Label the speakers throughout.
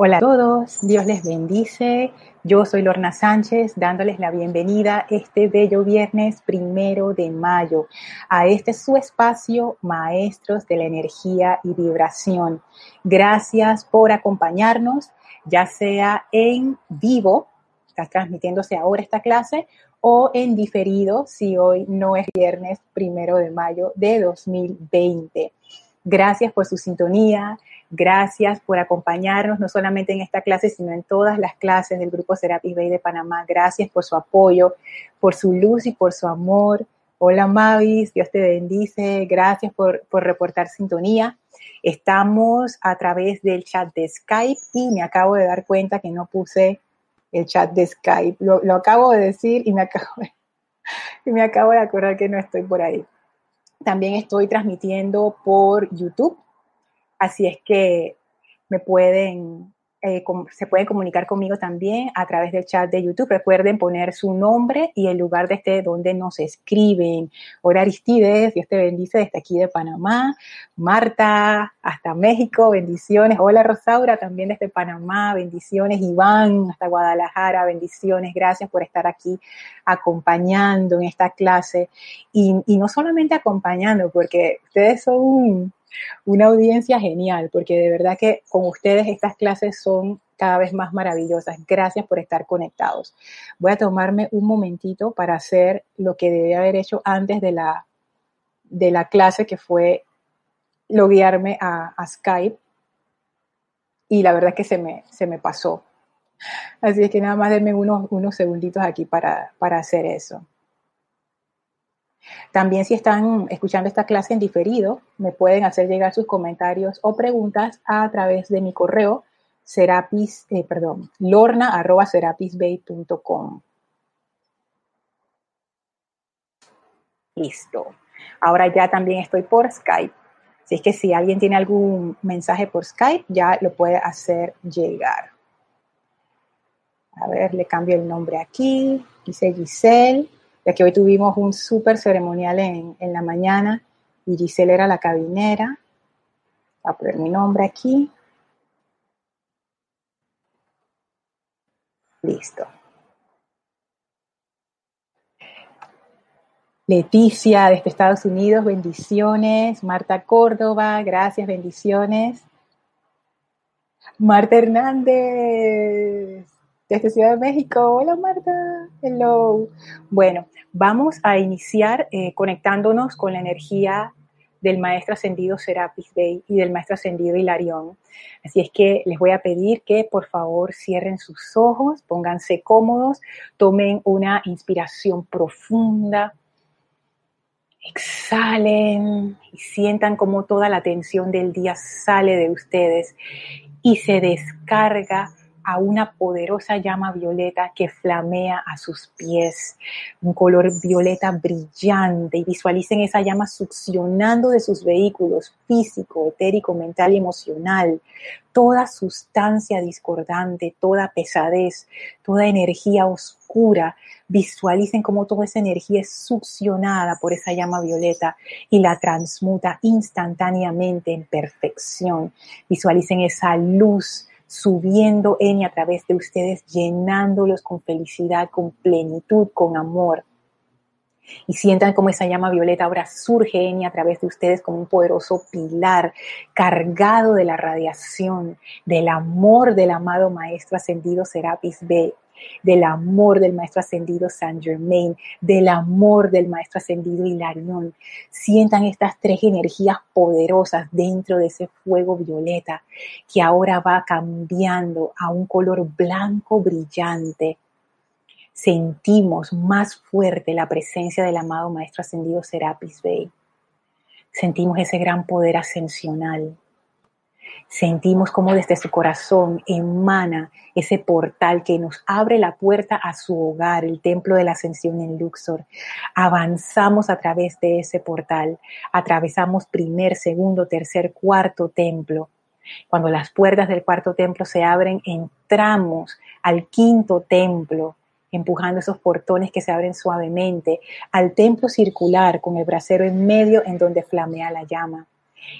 Speaker 1: Hola a todos, Dios les bendice. Yo soy Lorna Sánchez dándoles la bienvenida este bello viernes primero de mayo a este su espacio Maestros de la Energía y Vibración. Gracias por acompañarnos, ya sea en vivo, está transmitiéndose ahora esta clase, o en diferido si hoy no es viernes primero de mayo de 2020. Gracias por su sintonía, Gracias por acompañarnos, no solamente en esta clase, sino en todas las clases del Grupo Serapis Bay de Panamá. Gracias por su apoyo, por su luz y por su amor. Hola Mavis, Dios te bendice. Gracias por, reportar sintonía. Estamos a través del chat de Skype y me acabo de dar cuenta que no puse el chat de Skype. Lo, acabo de decir y me acabo y me acabo de acordar que no estoy por ahí. También estoy transmitiendo por YouTube. Así es que me pueden, eh, se pueden comunicar conmigo también a través del chat de YouTube. Recuerden poner su nombre y el lugar desde donde nos escriben. Hola Aristides, Dios te bendice desde aquí de Panamá. Marta, hasta México, bendiciones. Hola Rosaura, también desde Panamá, bendiciones. Iván, hasta Guadalajara, bendiciones. Gracias por estar aquí acompañando en esta clase. Y, y no solamente acompañando, porque ustedes son una audiencia genial, porque de verdad que con ustedes estas clases son cada vez más maravillosas. Gracias por estar conectados. Voy a tomarme un momentito para hacer lo que debí haber hecho antes de la, de la clase, que fue loguearme a, a Skype. Y la verdad que se me, se me pasó. Así es que nada más denme unos, unos segunditos aquí para, para hacer eso. También si están escuchando esta clase en diferido, me pueden hacer llegar sus comentarios o preguntas a través de mi correo serapis, eh, perdón, lorna arroba serapisbay.com. Listo. Ahora ya también estoy por Skype. Así es que si alguien tiene algún mensaje por Skype, ya lo puede hacer llegar. A ver, le cambio el nombre aquí. Dice Giselle ya que hoy tuvimos un súper ceremonial en, la mañana y Giselle era la cabinera. Voy a poner mi nombre aquí. Listo. Leticia desde Estados Unidos, bendiciones. Marta Córdoba, gracias, bendiciones. Marta Hernández, desde Ciudad de México. Hola Marta, hello. Bueno, vamos a iniciar eh, conectándonos con la energía del maestro ascendido Serapis Bey y del maestro ascendido Hilarión. Así es que les voy a pedir que por favor cierren sus ojos, pónganse cómodos, tomen una inspiración profunda, exhalen y sientan como toda la tensión del día sale de ustedes y se descarga a una poderosa llama violeta que flamea a sus pies, un color violeta brillante y visualicen esa llama succionando de sus vehículos físico, etérico, mental y emocional, toda sustancia discordante, toda pesadez, toda energía oscura. Visualicen cómo toda esa energía es succionada por esa llama violeta y la transmuta instantáneamente en perfección. Visualicen esa luz subiendo Eni a través de ustedes, llenándolos con felicidad, con plenitud, con amor. Y sientan como esa llama violeta ahora surge Eni a través de ustedes como un poderoso pilar cargado de la radiación, del amor del amado Maestro Ascendido Serapis B del amor del Maestro Ascendido Saint Germain, del amor del Maestro Ascendido Hilarión. Sientan estas tres energías poderosas dentro de ese fuego violeta que ahora va cambiando a un color blanco brillante. Sentimos más fuerte la presencia del amado Maestro Ascendido Serapis Bey. Sentimos ese gran poder ascensional Sentimos como desde su corazón emana ese portal que nos abre la puerta a su hogar, el templo de la ascensión en Luxor. Avanzamos a través de ese portal, atravesamos primer, segundo, tercer, cuarto templo. Cuando las puertas del cuarto templo se abren, entramos al quinto templo, empujando esos portones que se abren suavemente, al templo circular con el brasero en medio en donde flamea la llama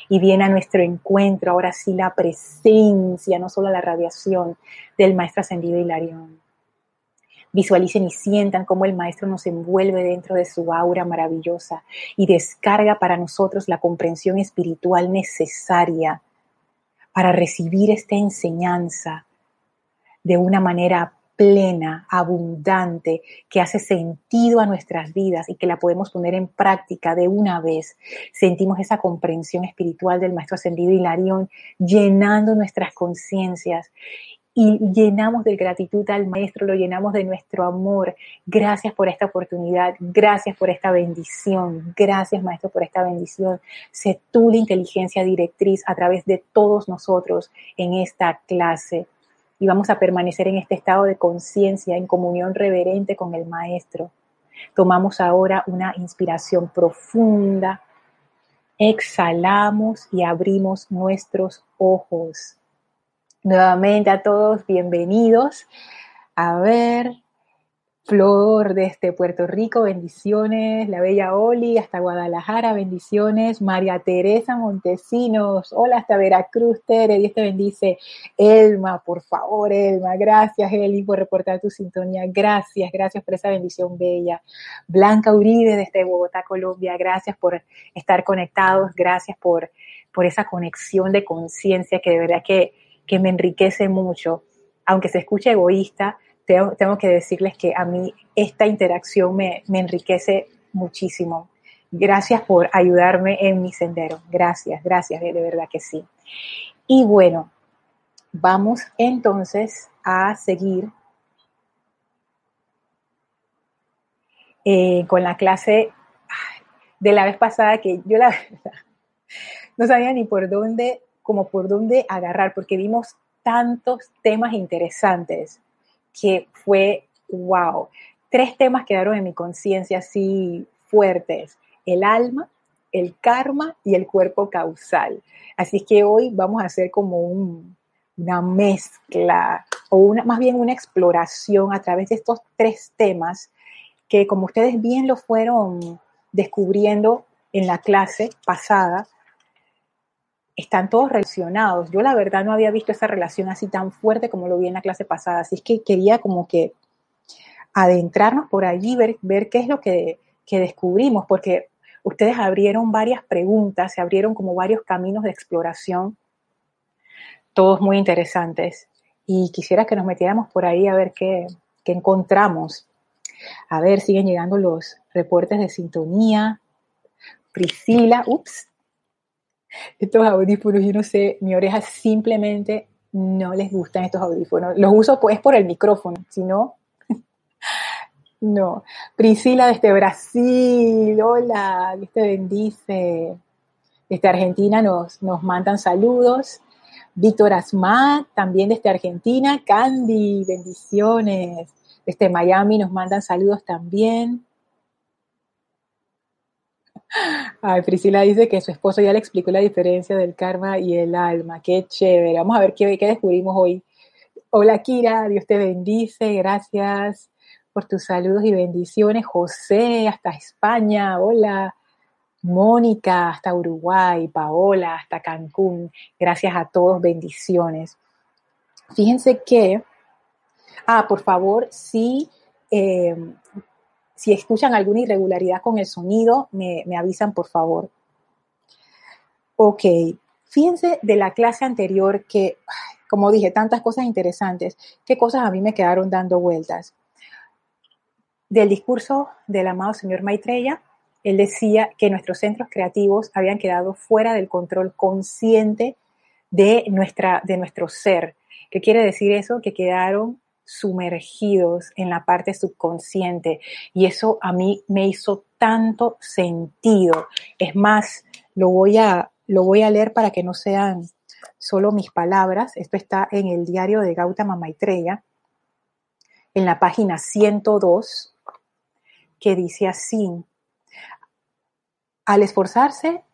Speaker 1: Y viene a nuestro encuentro ahora sí la presencia, no solo la radiación del Maestro Ascendido Hilarión. Visualicen y sientan cómo el Maestro nos envuelve dentro de su aura maravillosa y descarga para nosotros la comprensión espiritual necesaria para recibir esta enseñanza de una manera plena, abundante, que hace sentido a nuestras vidas y que la podemos poner en práctica de una vez. Sentimos esa comprensión espiritual del Maestro Ascendido Hilarión llenando nuestras conciencias y llenamos de gratitud al Maestro, lo llenamos de nuestro amor. Gracias por esta oportunidad, gracias por esta bendición, gracias Maestro por esta bendición. Sé tú la inteligencia directriz a través de todos nosotros en esta clase. Y vamos a permanecer en este estado de conciencia, en comunión reverente con el Maestro. Tomamos ahora una inspiración profunda, exhalamos y abrimos nuestros ojos. Nuevamente a todos, bienvenidos. A ver, Flor desde Puerto Rico, bendiciones. La bella Oli hasta Guadalajara, bendiciones. María Teresa Montesinos, hola hasta Veracruz, Tere, Dios te bendice. Elma, por favor, Elma, gracias Eli por reportar tu sintonía. Gracias, gracias por esa bendición bella. Blanca Uribe desde Bogotá, Colombia, gracias por estar conectados, gracias por, por esa conexión de conciencia que de verdad que, que me enriquece mucho. Aunque se escuche egoísta, tengo, que decirles que a mí esta interacción me, enriquece muchísimo. Gracias por ayudarme en mi sendero. Gracias, gracias, de, verdad que sí. Y bueno, vamos entonces a seguir eh, con la clase de la vez pasada que yo la verdad no sabía ni por dónde, como por dónde agarrar, porque vimos tantos temas interesantes que fue wow. Tres temas quedaron en mi conciencia así fuertes. El alma, el karma y el cuerpo causal. Así que hoy vamos a hacer como una mezcla o una, más bien una exploración a través de estos tres temas que como ustedes bien lo fueron descubriendo en la clase pasada, están todos relacionados. Yo la verdad no había visto esa relación así tan fuerte como lo vi en la clase pasada, así es que quería como que adentrarnos por allí, ver, ver qué es lo que, que descubrimos, porque ustedes abrieron varias preguntas, se abrieron como varios caminos de exploración, todos muy interesantes, y quisiera que nos metiéramos por ahí a ver qué, qué encontramos. A ver, siguen llegando los reportes de sintonía. Priscila, ups, estos audífonos, yo no sé, mi oreja simplemente no les gustan estos audífonos. Los uso pues por el micrófono, si no, no. Priscila desde Brasil, hola, Dios te bendice. Desde Argentina nos, nos mandan saludos. Víctor Asmat, también desde Argentina. Candy, bendiciones. Desde Miami nos mandan saludos también. Ay, Priscila dice que su esposo ya le explicó la diferencia del karma y el alma. Qué chévere. Vamos a ver qué, descubrimos hoy. Hola, Kira. Dios te bendice. Gracias por tus saludos y bendiciones. José, hasta España. Hola. Mónica, hasta Uruguay. Paola, hasta Cancún. Gracias a todos. Bendiciones. Fíjense que, ah, por favor, sí, eh, si escuchan alguna irregularidad con el sonido, me, avisan por favor. Ok, fíjense de la clase anterior que, como dije, tantas cosas interesantes, qué cosas a mí me quedaron dando vueltas. Del discurso del amado señor Maitreya, él decía que nuestros centros creativos habían quedado fuera del control consciente de, nuestra, de nuestro ser. ¿Qué quiere decir eso? Que quedaron sumergidos en la parte subconsciente y eso a mí me hizo tanto sentido. Es más, lo voy a, lo voy a leer para que no sean solo mis palabras. Esto está en el diario de Gautama Maitreya, en la página 102, que dice así, al esforzarse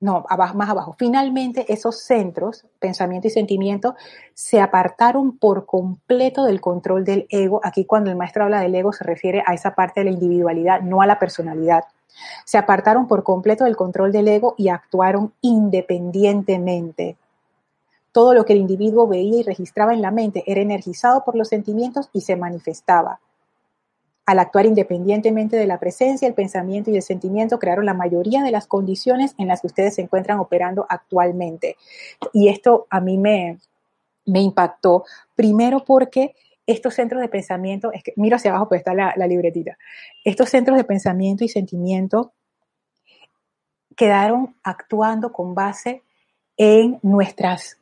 Speaker 1: no, más abajo. Finalmente, esos centros, pensamiento y sentimiento, se apartaron por completo del control del ego. Aquí cuando el maestro habla del ego se refiere a esa parte de la individualidad, no a la personalidad. Se apartaron por completo del control del ego y actuaron independientemente. Todo lo que el individuo veía y registraba en la mente era energizado por los sentimientos y se manifestaba. Al actuar independientemente de la presencia, el pensamiento y el sentimiento crearon la mayoría de las condiciones en las que ustedes se encuentran operando actualmente. Y esto a mí me, me impactó, primero porque estos centros de pensamiento, es que miro hacia abajo, pues está la, la libretita, estos centros de pensamiento y sentimiento quedaron actuando con base en nuestras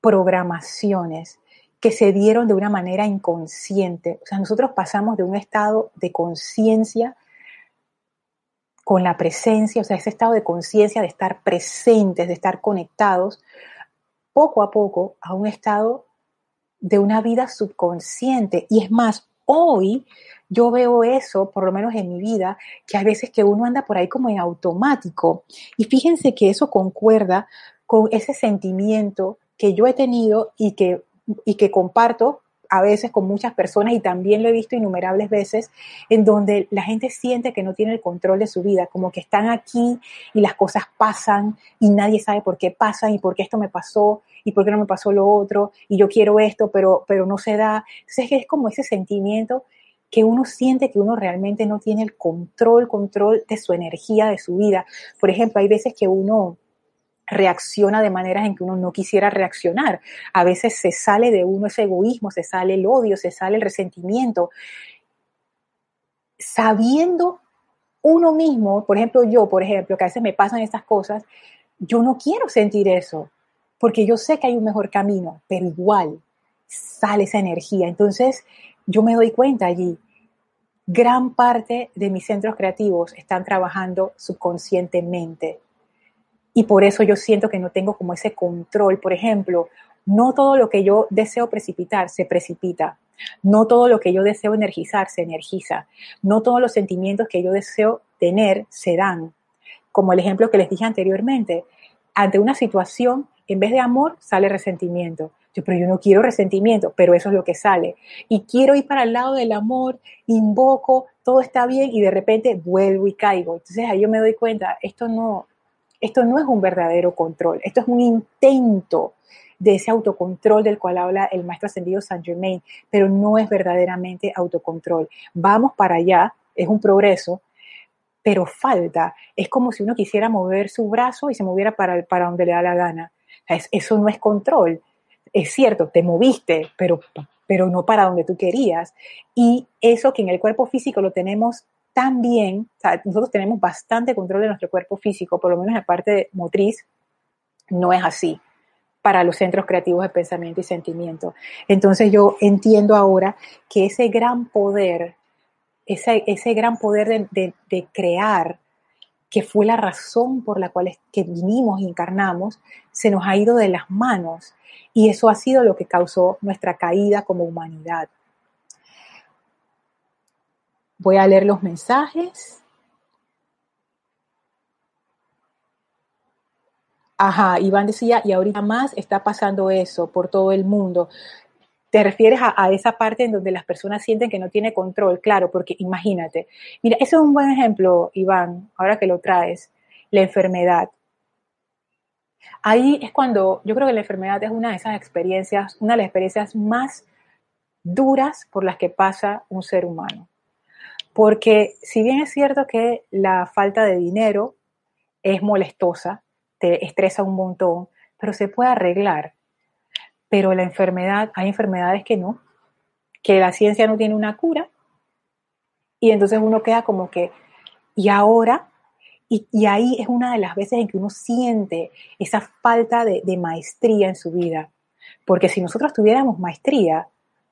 Speaker 1: programaciones que se dieron de una manera inconsciente. O sea, nosotros pasamos de un estado de conciencia con la presencia, o sea, ese estado de conciencia de estar presentes, de estar conectados, poco a poco a un estado de una vida subconsciente. Y es más, hoy yo veo eso, por lo menos en mi vida, que hay veces que uno anda por ahí como en automático. Y fíjense que eso concuerda con ese sentimiento que yo he tenido y que, y que comparto a veces con muchas personas y también lo he visto innumerables veces en donde la gente siente que no tiene el control de su vida, como que están aquí y las cosas pasan y nadie sabe por qué pasan y por qué esto me pasó y por qué no me pasó lo otro y yo quiero esto pero, pero no se da. Entonces es como ese sentimiento que uno siente que uno realmente no tiene el control, control de su energía, de su vida. Por ejemplo, hay veces que uno reacciona de maneras en que uno no quisiera reaccionar. A veces se sale de uno ese egoísmo, se sale el odio, se sale el resentimiento. Sabiendo uno mismo, por ejemplo yo, por ejemplo, que a veces me pasan estas cosas, yo no quiero sentir eso, porque yo sé que hay un mejor camino, pero igual sale esa energía. Entonces yo me doy cuenta allí, gran parte de mis centros creativos están trabajando subconscientemente y por eso yo siento que no tengo como ese control. Por ejemplo, no todo lo que yo deseo precipitar se precipita. No todo lo que yo deseo energizar se energiza. No todos los sentimientos que yo deseo tener se dan. Como el ejemplo que les dije anteriormente, ante una situación, en vez de amor, sale resentimiento. Yo, pero yo no quiero resentimiento, pero eso es lo que sale. Y quiero ir para el lado del amor, invoco, todo está bien y de repente vuelvo y caigo. Entonces ahí yo me doy cuenta, esto no, esto no es un verdadero control, esto es un intento de ese autocontrol del cual habla el maestro ascendido Saint Germain, pero no es verdaderamente autocontrol. Vamos para allá, es un progreso, pero falta. Es como si uno quisiera mover su brazo y se moviera para, para donde le da la gana. eso no es control. Es cierto, te moviste, pero, pero no para donde tú querías. Y eso que en el cuerpo físico lo tenemos también, nosotros tenemos bastante control de nuestro cuerpo físico, por lo menos en la parte motriz, no es así para los centros creativos de pensamiento y sentimiento. Entonces yo entiendo ahora que ese gran poder, ese, ese gran poder de, crear, que fue la razón por la cual que vinimos y encarnamos, se nos ha ido de las manos. Y eso ha sido lo que causó nuestra caída como humanidad. Voy a leer los mensajes. Ajá, Iván decía, y ahorita más está pasando eso por todo el mundo. ¿Te refieres a, esa parte en donde las personas sienten que no tiene control? Claro, porque imagínate. Mira, ese es un buen ejemplo, Iván, ahora que lo traes, la enfermedad. Ahí es cuando yo creo que la enfermedad es una de esas experiencias, una de las experiencias más duras por las que pasa un ser humano. Porque si bien es cierto que la falta de dinero es molestosa, te estresa un montón, pero se puede arreglar. Pero la enfermedad, hay enfermedades que no, que la ciencia no tiene una cura. Y entonces uno queda como que, ¿y ahora? Y, ahí es una de las veces en que uno siente esa falta de, de maestría en su vida. Porque si nosotros tuviéramos maestría,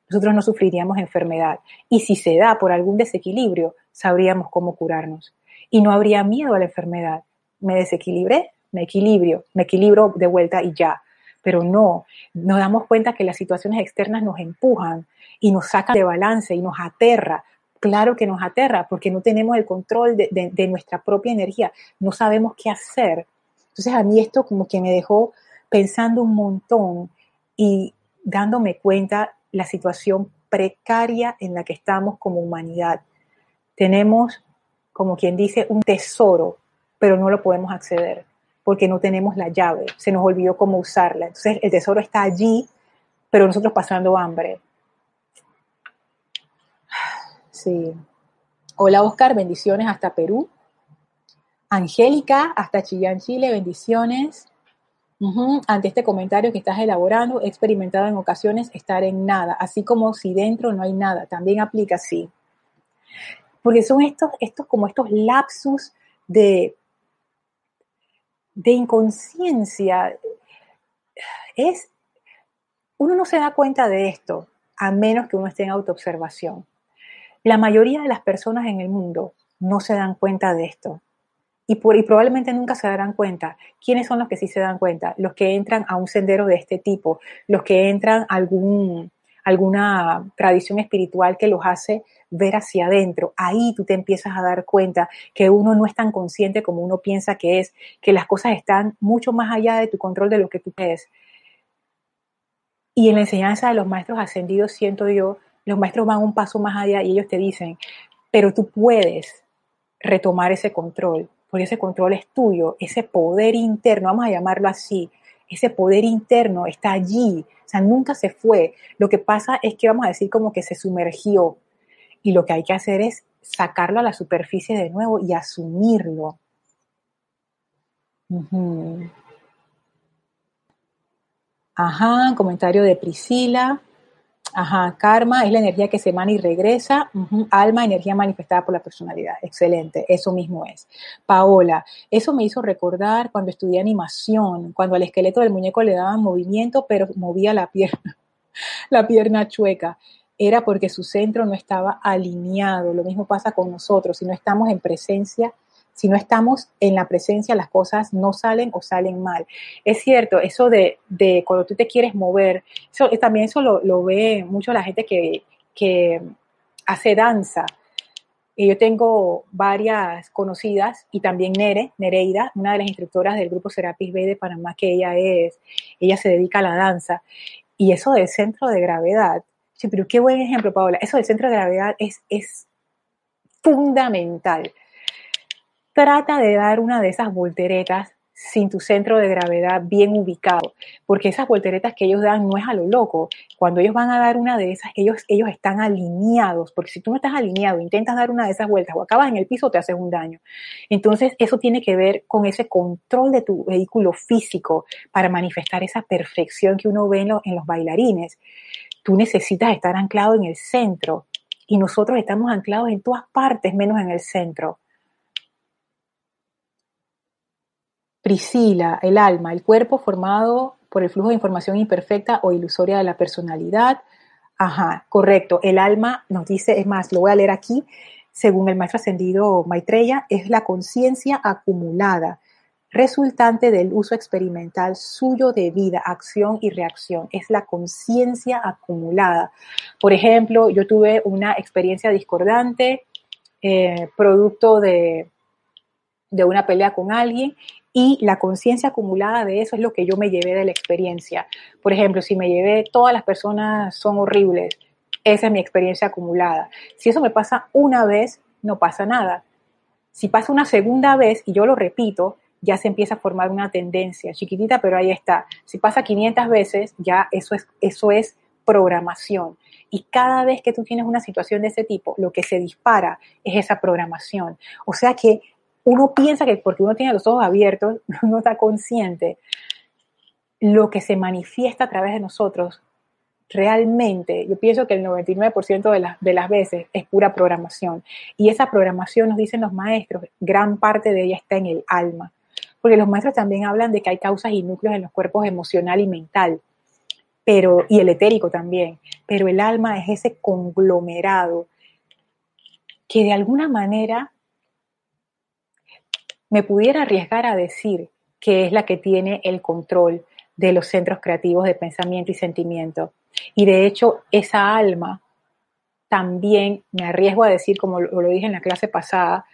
Speaker 1: nosotros no sufriríamos enfermedad. Y si se da por algún desequilibrio, sabríamos cómo curarnos. Y no habría miedo a la enfermedad. Me desequilibré, me equilibrio, me equilibro de vuelta y ya. Pero no, nos damos cuenta que las situaciones externas nos empujan y nos sacan de balance y nos aterra. Claro que nos aterra porque no tenemos el control de, de nuestra propia energía, no sabemos qué hacer. Entonces a mí esto como que me dejó pensando un montón y dándome cuenta la situación precaria en la que estamos como humanidad. Tenemos como quien dice, un tesoro, pero no lo podemos acceder porque no tenemos la llave, se nos olvidó cómo usarla. Entonces el tesoro está allí, pero nosotros pasando hambre. Sí. Hola Oscar, bendiciones hasta Perú. Angélica, hasta Chillán, Chile, bendiciones. Ante este comentario que estás elaborando, he experimentado en ocasiones estar en nada, así como si dentro no hay nada, también aplica así. Porque son estos, estos como estos lapsus de, de inconsciencia. Es, uno no se da cuenta de esto, a menos que uno esté en autoobservación. La mayoría de las personas en el mundo no se dan cuenta de esto y, probablemente nunca se darán cuenta. ¿Quiénes son los que sí se dan cuenta? Los que entran a un sendero de este tipo, los que entran a algún, alguna tradición espiritual que los hace ver hacia adentro. Ahí tú te empiezas a dar cuenta que uno no es tan consciente como uno piensa que es, que las cosas están mucho más allá de tu control de lo que tú crees. Y en la enseñanza de los maestros ascendidos, siento yo, los maestros van un paso más allá y ellos te dicen, pero tú puedes retomar ese control porque ese control es tuyo, ese poder interno, vamos a llamarlo así, ese poder interno está allí, o sea, nunca se fue. Lo que pasa es que vamos a decir como que se sumergió y lo que hay que hacer es sacarlo a la superficie de nuevo y asumirlo. Ajá, comentario de Priscila. Ajá, karma es la energía que se emana y regresa. Alma, energía manifestada por la personalidad. Excelente, eso mismo es. Paola, eso me hizo recordar cuando estudié animación, cuando al esqueleto del muñeco le daban movimiento, pero movía la pierna, la pierna chueca. Era porque su centro no estaba alineado. Lo mismo pasa con nosotros. Si no estamos en presencia si no estamos en la presencia, las cosas no salen o salen mal. Es cierto, eso de, de cuando tú te quieres mover, eh, también eso lo, ve mucho la gente que, que hace danza. Yo tengo varias conocidas y también Nere, Nereida, una de las instructoras del grupo Serapis B de Panamá, que ella es, ella se dedica a la danza. Y eso del centro de gravedad, sí, pero qué buen ejemplo, Paola, eso del centro de gravedad es fundamental trata de dar una de esas volteretas sin tu centro de gravedad bien ubicado, porque esas volteretas que ellos dan no es a lo loco. Cuando ellos van a dar una de esas, ellos, ellos están alineados, porque si tú no estás alineado, intentas dar una de esas vueltas o acabas en el piso, te haces un daño. Entonces, eso tiene que ver con ese control de tu vehículo físico para manifestar esa perfección que uno ve en, en los bailarines. Tú necesitas estar anclado en el centro y nosotros estamos anclados en todas partes menos en el centro. Priscila, el alma, el cuerpo formado por el flujo de información imperfecta o ilusoria de la personalidad. Ajá, correcto. El alma nos dice, es más, lo voy a leer aquí, según el maestro ascendido Maitreya, es la conciencia acumulada, resultante del uso experimental suyo de vida, acción y reacción. Es la conciencia acumulada. Por ejemplo, yo tuve una experiencia discordante, eh, producto de, de una pelea con alguien y la conciencia acumulada de eso es lo que yo me llevé de la experiencia. Por ejemplo, si me llevé todas las personas son horribles, esa es mi experiencia acumulada. Si eso me pasa una vez, no pasa nada. Si pasa una segunda vez y yo lo repito, ya se empieza a formar una tendencia chiquitita, pero ahí está. Si pasa 500 veces, ya eso es, eso es programación. Y cada vez que tú tienes una situación de ese tipo, lo que se dispara es esa programación. O sea que uno piensa que porque uno tiene los ojos abiertos, uno está consciente, lo que se manifiesta a través de nosotros, realmente, yo pienso que el 99% de las, de las veces es pura programación. Y esa programación, nos dicen los maestros, gran parte de ella está en el alma. Porque los maestros también hablan de que hay causas y núcleos en los cuerpos emocional y mental, pero, y el etérico también. Pero el alma es ese conglomerado que de alguna manera me pudiera arriesgar a decir que es la que tiene el control de los centros creativos de pensamiento y sentimiento. Y de hecho, esa alma también, me arriesgo a decir, como lo, dije en la clase pasada,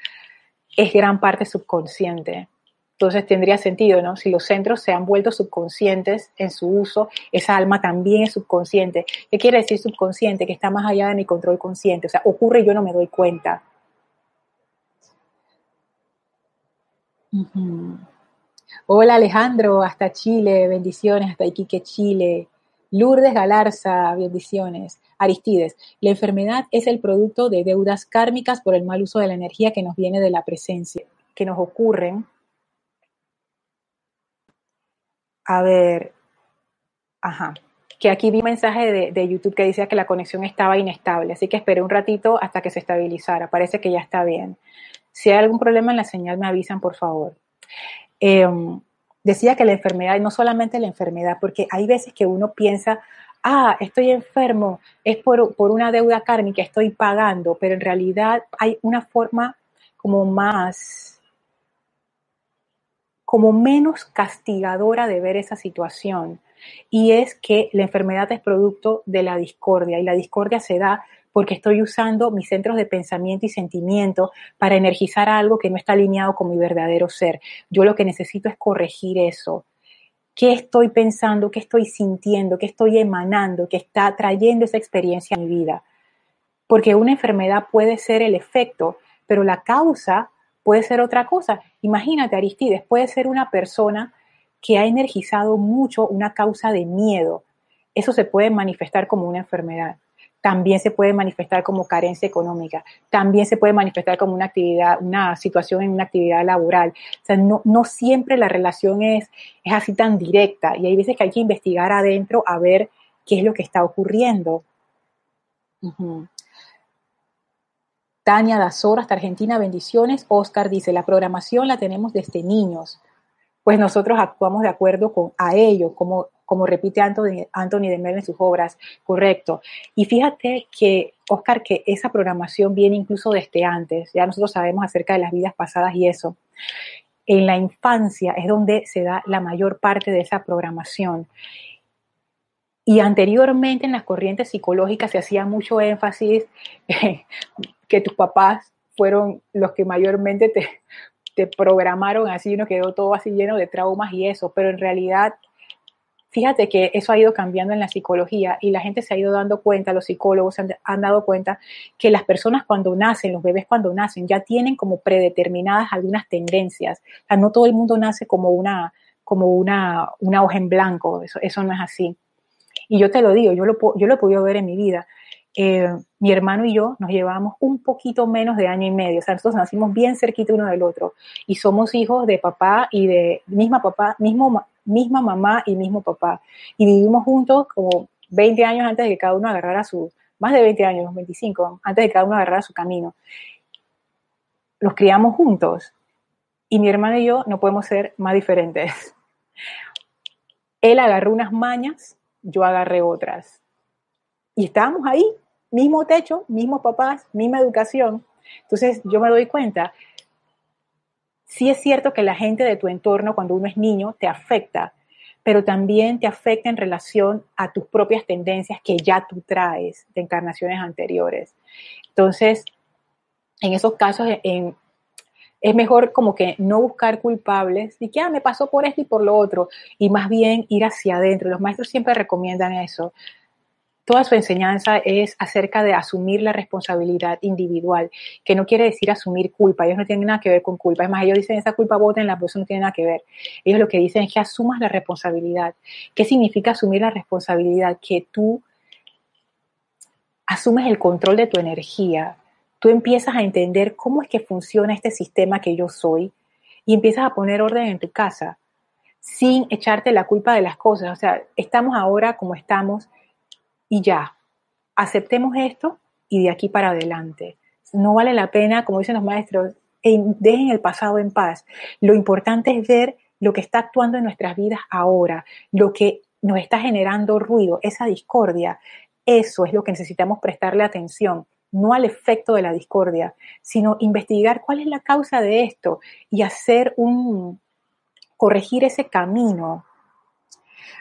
Speaker 1: es gran parte subconsciente. Entonces tendría sentido, ¿no? Si los centros se han vuelto subconscientes en su uso, esa alma también es subconsciente. ¿Qué quiere decir subconsciente? Que está más allá de mi control consciente. O sea, ocurre y yo no me doy cuenta. Hola Alejandro, hasta Chile, bendiciones, hasta Iquique, Chile. Lourdes Galarza, bendiciones. Aristides, la enfermedad es el producto de deudas kármicas por el mal uso de la energía que nos viene de la presencia, que nos ocurren. A ver, ajá, que aquí vi un mensaje de, de, YouTube que decía que la conexión estaba inestable, así que esperé un ratito hasta que se estabilizara, parece que ya está bien. Si hay algún problema en la señal me avisan, por favor. Eh, decía que la enfermedad, no solamente la enfermedad, porque hay veces que uno piensa, ah, estoy enfermo, es por, por una deuda kármica, estoy pagando, pero en realidad hay una forma como más, como menos castigadora de ver esa situación. Y es que la enfermedad es producto de la discordia y la discordia se da porque estoy usando mis centros de pensamiento y sentimiento para energizar algo que no está alineado con mi verdadero ser. Yo lo que necesito es corregir eso. ¿Qué estoy pensando? ¿Qué estoy sintiendo? ¿Qué estoy emanando? ¿Qué está trayendo esa experiencia a mi vida? Porque una enfermedad puede ser el efecto, pero la causa puede ser otra cosa. Imagínate, Aristides, puede ser una persona que ha energizado mucho una causa de miedo. Eso se puede manifestar como una enfermedad también se puede manifestar como carencia económica, también se puede manifestar como una actividad, una situación en una actividad laboral. O sea, no, no siempre la relación es, es así tan directa y hay veces que hay que investigar adentro a ver qué es lo que está ocurriendo. Tania Dazor, hasta Argentina, bendiciones. Oscar dice, la programación la tenemos desde niños, pues nosotros actuamos de acuerdo con a ello, como como repite Anthony, Anthony de Mel en sus obras, correcto. Y fíjate que, Oscar, que esa programación viene incluso desde antes, ya nosotros sabemos acerca de las vidas pasadas y eso. En la infancia es donde se da la mayor parte de esa programación. Y anteriormente en las corrientes psicológicas se hacía mucho énfasis que tus papás fueron los que mayormente te, programaron así, uno quedó todo así lleno de traumas y eso, pero en realidad Fíjate que eso ha ido cambiando en la psicología y la gente se ha ido dando cuenta, los psicólogos han, han, dado cuenta que las personas cuando nacen, los bebés cuando nacen, ya tienen como predeterminadas algunas tendencias. O sea, no todo el mundo nace como una, como una, una hoja en blanco, eso, no es así. Y yo te lo digo, yo lo, yo lo he podido ver en mi vida. Eh, mi hermano y yo nos llevamos un poquito menos de año y medio, o sea, nosotros nacimos bien cerquita uno del otro y somos hijos de papá y de misma papá, mismo, misma mamá y mismo papá. Y vivimos juntos como 20 años antes de que cada uno agarrara su, más de 20 años, 25, antes de que cada uno agarrara su camino. Los criamos juntos y mi hermano y yo no podemos ser más diferentes. Él agarró unas mañas, yo agarré otras. Y estábamos ahí, mismo techo, mismos papás, misma educación. Entonces yo me doy cuenta sí es cierto que la gente de tu entorno cuando uno es niño te afecta, pero también te afecta en relación a tus propias tendencias que ya tú traes de encarnaciones anteriores. Entonces, en esos casos es mejor como que no buscar culpables y que ah, me pasó por esto y por lo otro, y más bien ir hacia adentro. Los maestros siempre recomiendan eso toda su enseñanza es acerca de asumir la responsabilidad individual, que no quiere decir asumir culpa, ellos no tienen nada que ver con culpa, es más, ellos dicen esa culpa en la pues eso no tiene nada que ver. Ellos lo que dicen es que asumas la responsabilidad. ¿Qué significa asumir la responsabilidad? Que tú asumes el control de tu energía, tú empiezas a entender cómo es que funciona este sistema que yo soy y empiezas a poner orden en tu casa sin echarte la culpa de las cosas. O sea, estamos ahora como estamos y ya, aceptemos esto y de aquí para adelante. No vale la pena, como dicen los maestros, dejen el pasado en paz. Lo importante es ver lo que está actuando en nuestras vidas ahora, lo que nos está generando ruido, esa discordia. Eso es lo que necesitamos prestarle atención, no al efecto de la discordia, sino investigar cuál es la causa de esto y hacer un, corregir ese camino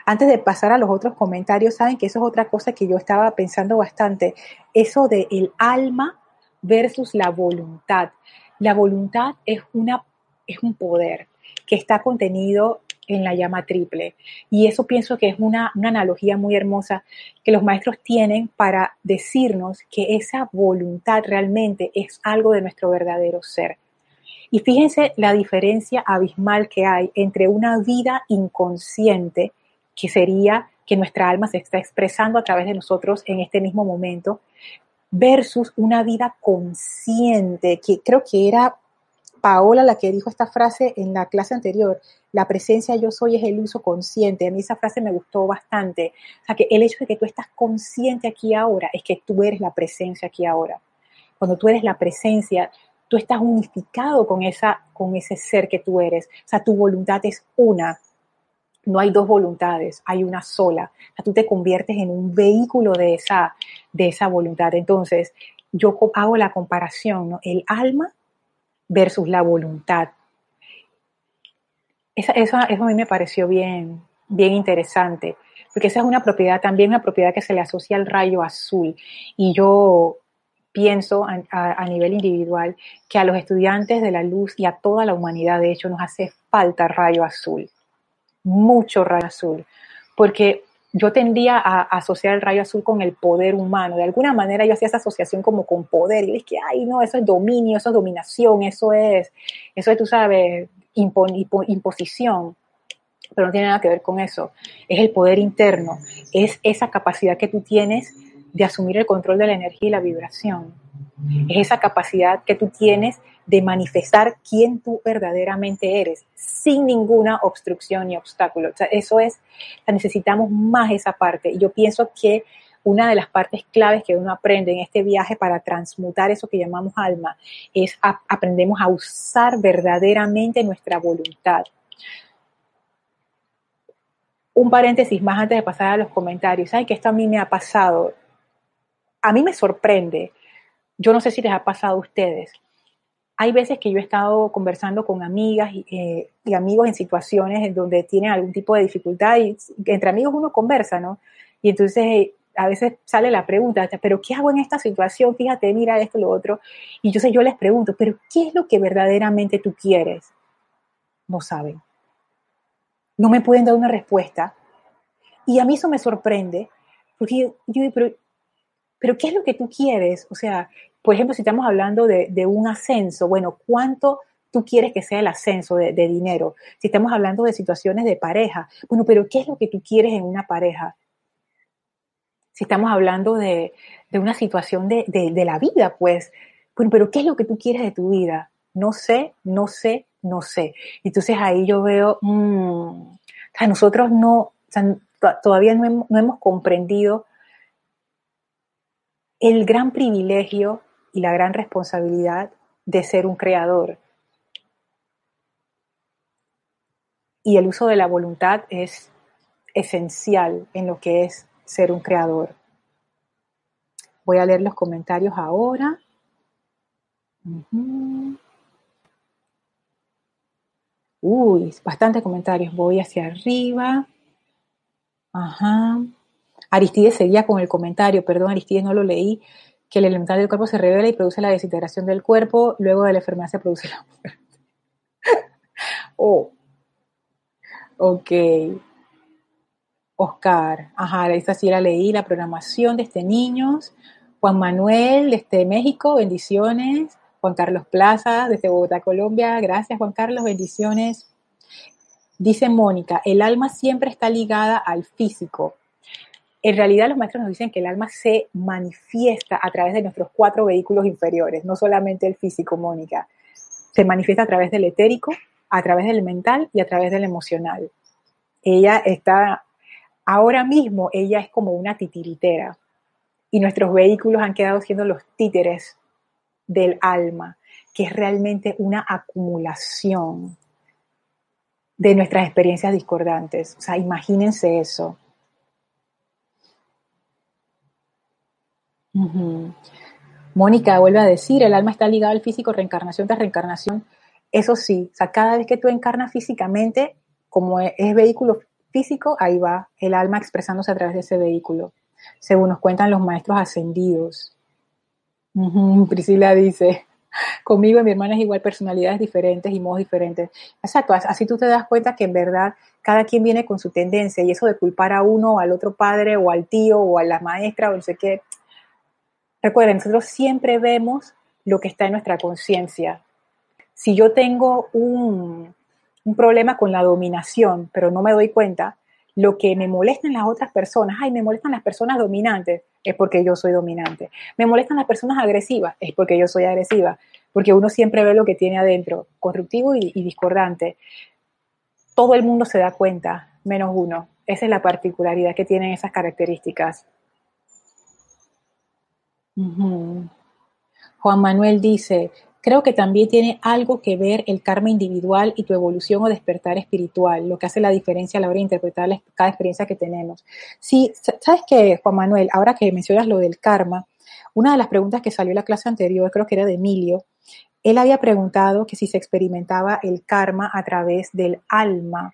Speaker 1: antes de pasar a los otros comentarios, saben que eso es otra cosa que yo estaba pensando bastante, eso de el alma versus la voluntad. La voluntad es, una, es un poder que está contenido en la llama triple. Y eso pienso que es una, una, analogía muy hermosa que los maestros tienen para decirnos que esa voluntad realmente es algo de nuestro verdadero ser. Y fíjense la diferencia abismal que hay entre una vida inconsciente, que sería que nuestra alma se está expresando a través de nosotros en este mismo momento, versus una vida consciente, que creo que era Paola la que dijo esta frase en la clase anterior, la presencia yo soy es el uso consciente. A mí esa frase me gustó bastante. O sea, que el hecho de que tú estás consciente aquí ahora es que tú eres la presencia aquí ahora. Cuando tú eres la presencia, tú estás unificado con, esa, con ese ser que tú eres. O sea, tu voluntad es una. No hay dos voluntades, hay una sola. O sea, tú te conviertes en un vehículo de esa, de esa voluntad. Entonces, yo hago la comparación, ¿no? El alma versus la voluntad. Eso, eso, a mí me pareció bien, bien interesante, porque esa es una propiedad, también una propiedad que se le asocia al rayo azul. Y yo pienso a, nivel individual que a los estudiantes de la luz y a toda la humanidad, de hecho, nos hace falta rayo azul, mucho rayo azul, porque yo tendía a, asociar el rayo azul con el poder humano. De alguna manera yo hacía esa asociación como con poder. Y es que, ay, no, eso es dominio, eso es dominación, eso es, eso es, tú sabes, imposición. Pero no tiene nada que ver con eso. Es el poder interno. Es esa capacidad que tú tienes de asumir el control de la energía y la vibración. Es esa capacidad que tú tienes de manifestar quién tú verdaderamente eres, sin ninguna obstrucción ni obstáculo. O sea, eso es, necesitamos más esa parte. Yo pienso que una de las partes claves que uno aprende en este viaje para transmutar eso que llamamos alma es aprendemos a usar verdaderamente nuestra voluntad. Un paréntesis más antes de pasar a los comentarios. Ay, que esto a mí me ha pasado. A mí me sorprende. Yo no sé si les ha pasado a ustedes hay veces que yo he estado conversando con amigas eh, y, amigos en situaciones en donde tienen algún tipo de dificultad y entre amigos uno conversa, ¿no? Y entonces eh, a veces sale la pregunta, pero ¿qué hago en esta situación? Fíjate, mira esto, lo otro. Y entonces yo les pregunto, pero ¿qué es lo que verdaderamente tú quieres? No saben. No me pueden dar una respuesta. Y a mí eso me sorprende, porque yo, digo, pero, pero ¿qué es lo que tú quieres? O sea, por ejemplo, si estamos hablando de, un ascenso, bueno, ¿cuánto tú quieres que sea el ascenso de, dinero? Si estamos hablando de situaciones de pareja, bueno, pero ¿qué es lo que tú quieres en una pareja? Si estamos hablando de, una situación de, la vida, pues, bueno, pero ¿qué es lo que tú quieres de tu vida? No sé, no sé, no sé. Entonces ahí yo veo, mmm, nosotros no, todavía no hemos, no hemos comprendido el gran privilegio y la gran responsabilidad de ser un creador. Y el uso de la voluntad es esencial en lo que es ser un creador. Voy a leer los comentarios ahora. Uy, bastantes comentarios. Voy hacia arriba. Ajá. Aristides seguía con el comentario, perdón, Aristides no lo leí que el elemental del cuerpo se revela y produce la desintegración del cuerpo, luego de la enfermedad se produce la muerte. oh, ok. Oscar, ajá, esta sí la leí, la programación de este niños. Juan Manuel, desde México, bendiciones. Juan Carlos Plaza, desde Bogotá, Colombia, gracias Juan Carlos, bendiciones. Dice Mónica, el alma siempre está ligada al físico, en realidad los maestros nos dicen que el alma se manifiesta a través de nuestros cuatro vehículos inferiores, no solamente el físico, Mónica. Se manifiesta a través del etérico, a través del mental y a través del emocional. Ella está, ahora mismo, ella es como una titiritera y nuestros vehículos han quedado siendo los títeres del alma, que es realmente una acumulación de nuestras experiencias discordantes. O sea, imagínense eso. Mónica vuelve a decir, el alma está ligada al físico reencarnación tras reencarnación. Eso sí, o sea, cada vez que tú encarnas físicamente, como es, vehículo físico, ahí va el alma expresándose a través de ese vehículo, según nos cuentan los maestros ascendidos. Priscila dice, conmigo y mi hermana es igual, personalidades diferentes y modos diferentes. Exacto, así tú te das cuenta que en verdad cada quien viene con su tendencia y eso de culpar a uno o al otro padre o al tío o a la maestra o no sé qué, Recuerden, nosotros siempre vemos lo que está en nuestra conciencia. Si yo tengo un, problema con la dominación, pero no me doy cuenta, lo que me molesta en las otras personas, ay, me molestan las personas dominantes, es porque yo soy dominante. Me molestan las personas agresivas, es porque yo soy agresiva. Porque uno siempre ve lo que tiene adentro, constructivo y, discordante. Todo el mundo se da cuenta, menos uno. Esa es la particularidad que tienen esas características. Juan Manuel dice, creo que también tiene algo que ver el karma individual y tu evolución o despertar espiritual, lo que hace la diferencia a la hora de interpretar cada experiencia que tenemos. Sí, ¿sabes qué, Juan Manuel? Ahora que mencionas lo del karma, una de las preguntas que salió en la clase anterior, creo que era de Emilio, él había preguntado que si se experimentaba el karma a través del alma,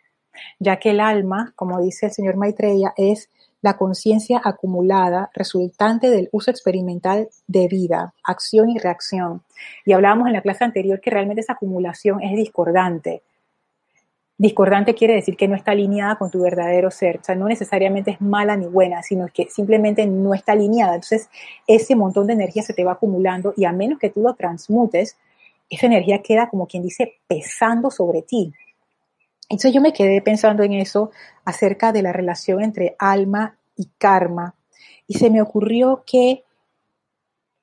Speaker 1: ya que el alma, como dice el señor Maitreya, es la conciencia acumulada resultante del uso experimental de vida, acción y reacción. Y hablábamos en la clase anterior que realmente esa acumulación es discordante. Discordante quiere decir que no está alineada con tu verdadero ser, o sea, no necesariamente es mala ni buena, sino que simplemente no está alineada. Entonces, ese montón de energía se te va acumulando y a menos que tú lo transmutes, esa energía queda como quien dice pesando sobre ti. Entonces yo me quedé pensando en eso acerca de la relación entre alma y karma y se me ocurrió que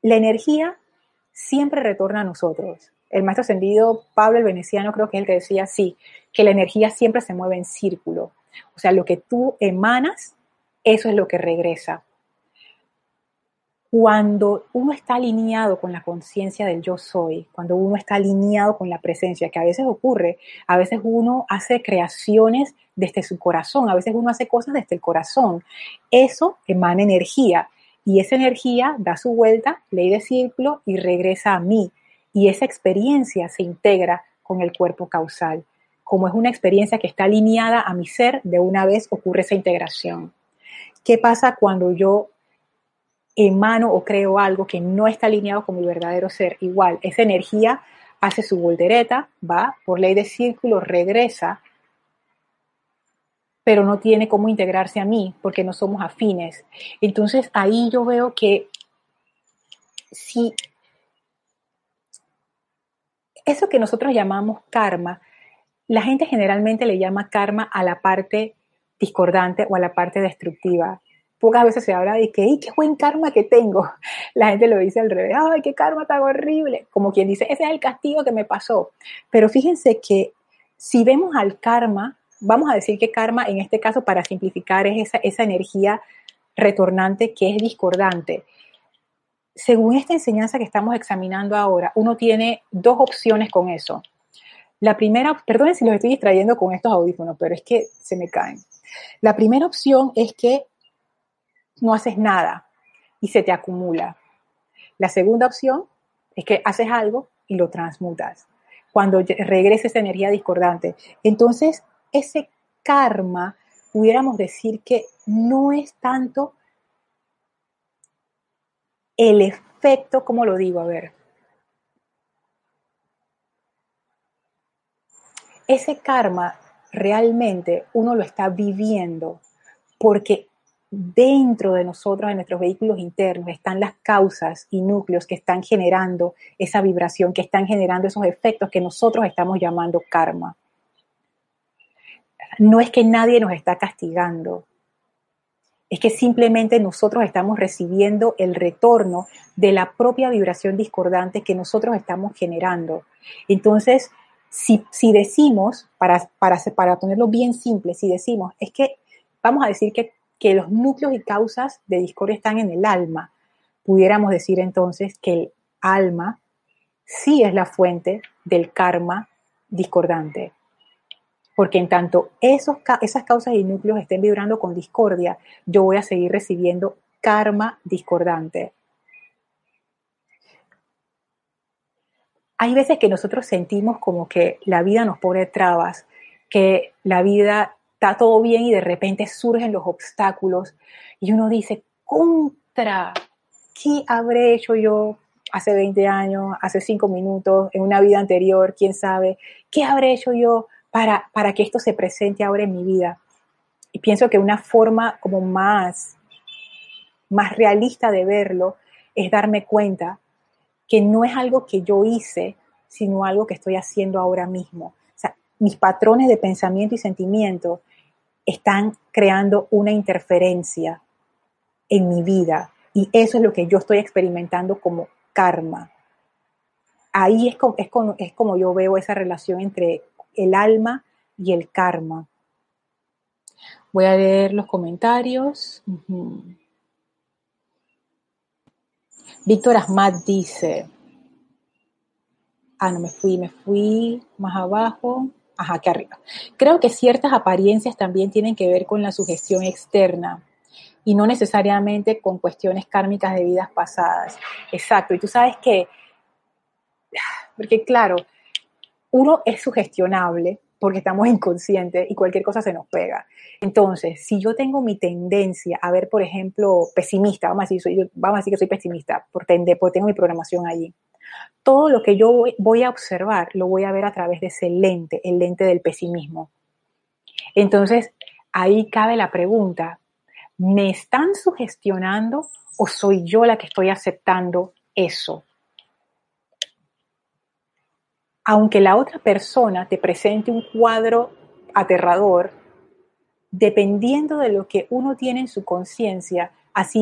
Speaker 1: la energía siempre retorna a nosotros. El maestro ascendido Pablo el Veneciano creo que es el que decía sí, que la energía siempre se mueve en círculo. O sea, lo que tú emanas, eso es lo que regresa. Cuando uno está alineado con la conciencia del yo soy, cuando uno está alineado con la presencia, que a veces ocurre, a veces uno hace creaciones desde su corazón, a veces uno hace cosas desde el corazón, eso emana energía y esa energía da su vuelta, ley de círculo y regresa a mí y esa experiencia se integra con el cuerpo causal. Como es una experiencia que está alineada a mi ser, de una vez ocurre esa integración. ¿Qué pasa cuando yo emano o creo algo que no está alineado con mi verdadero ser. Igual, esa energía hace su voltereta, va por ley de círculo, regresa, pero no tiene cómo integrarse a mí porque no somos afines. Entonces ahí yo veo que si eso que nosotros llamamos karma, la gente generalmente le llama karma a la parte discordante o a la parte destructiva pocas veces se habla de que, ¡ay, qué buen karma que tengo! La gente lo dice al revés, ¡ay, qué karma tan horrible! Como quien dice, ese es el castigo que me pasó. Pero fíjense que si vemos al karma, vamos a decir que karma en este caso, para simplificar, es esa, esa energía retornante que es discordante. Según esta enseñanza que estamos examinando ahora, uno tiene dos opciones con eso. La primera, perdonen si los estoy distrayendo con estos audífonos, pero es que se me caen. La primera opción es que no haces nada y se te acumula. La segunda opción es que haces algo y lo transmutas. Cuando regrese esa energía discordante. Entonces, ese karma, pudiéramos decir que no es tanto el efecto, como lo digo? A ver. Ese karma realmente uno lo está viviendo porque dentro de nosotros, en nuestros vehículos internos, están las causas y núcleos que están generando esa vibración, que están generando esos efectos que nosotros estamos llamando karma. No es que nadie nos está castigando, es que simplemente nosotros estamos recibiendo el retorno de la propia vibración discordante que nosotros estamos generando. Entonces, si, decimos, para, para, para ponerlo bien simple, si decimos, es que vamos a decir que que los núcleos y causas de discordia están en el alma. Pudiéramos decir entonces que el alma sí es la fuente del karma discordante. Porque en tanto esos, esas causas y núcleos estén vibrando con discordia, yo voy a seguir recibiendo karma discordante. Hay veces que nosotros sentimos como que la vida nos pone trabas, que la vida está todo bien y de repente surgen los obstáculos y uno dice, contra, ¿qué habré hecho yo hace 20 años, hace 5 minutos, en una vida anterior, quién sabe? ¿Qué habré hecho yo para, para que esto se presente ahora en mi vida? Y pienso que una forma como más, más realista de verlo es darme cuenta que no es algo que yo hice, sino algo que estoy haciendo ahora mismo. O sea, mis patrones de pensamiento y sentimiento están creando una interferencia en mi vida y eso es lo que yo estoy experimentando como karma. Ahí es como, es es como yo veo esa relación entre el alma y el karma. Voy a leer los comentarios. Víctor Asmat dice, ah, no me fui, me fui más abajo, ajá, aquí arriba. Creo que ciertas apariencias también tienen que ver con la sugestión externa y no necesariamente con cuestiones kármicas de vidas pasadas. Exacto, y tú sabes que, porque claro, uno es sugestionable porque estamos inconscientes y cualquier cosa se nos pega. Entonces, si yo tengo mi tendencia a ver, por ejemplo, pesimista, vamos a decir, soy, vamos a decir que soy pesimista, porque tengo mi programación allí. Todo lo que yo voy a observar lo voy a ver a través de ese lente, el lente del pesimismo. Entonces, ahí cabe la pregunta, ¿me están sugestionando o soy yo la que estoy aceptando eso? Aunque la otra persona te presente un cuadro aterrador, dependiendo de lo que uno tiene en su conciencia,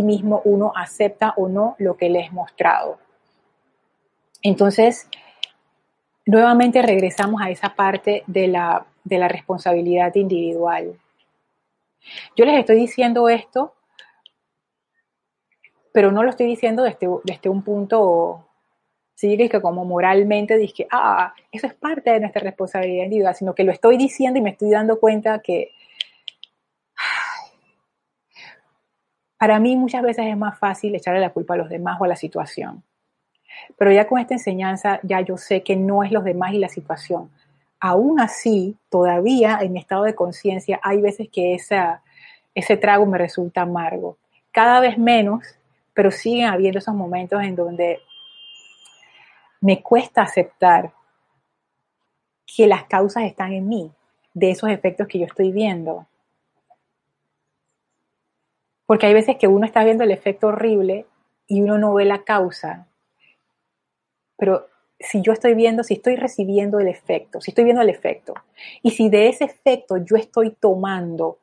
Speaker 1: mismo uno acepta o no lo que le es mostrado. Entonces, nuevamente regresamos a esa parte de la, de la responsabilidad individual. Yo les estoy diciendo esto, pero no lo estoy diciendo desde, desde un punto, sí, que como moralmente dije, ah, eso es parte de nuestra responsabilidad individual, sino que lo estoy diciendo y me estoy dando cuenta que para mí muchas veces es más fácil echarle la culpa a los demás o a la situación. Pero ya con esta enseñanza ya yo sé que no es los demás y la situación. Aún así, todavía en mi estado de conciencia hay veces que esa, ese trago me resulta amargo. Cada vez menos, pero siguen habiendo esos momentos en donde me cuesta aceptar que las causas están en mí, de esos efectos que yo estoy viendo. Porque hay veces que uno está viendo el efecto horrible y uno no ve la causa pero si yo estoy viendo, si estoy recibiendo el efecto, si estoy viendo el efecto, y si de ese efecto yo estoy tomando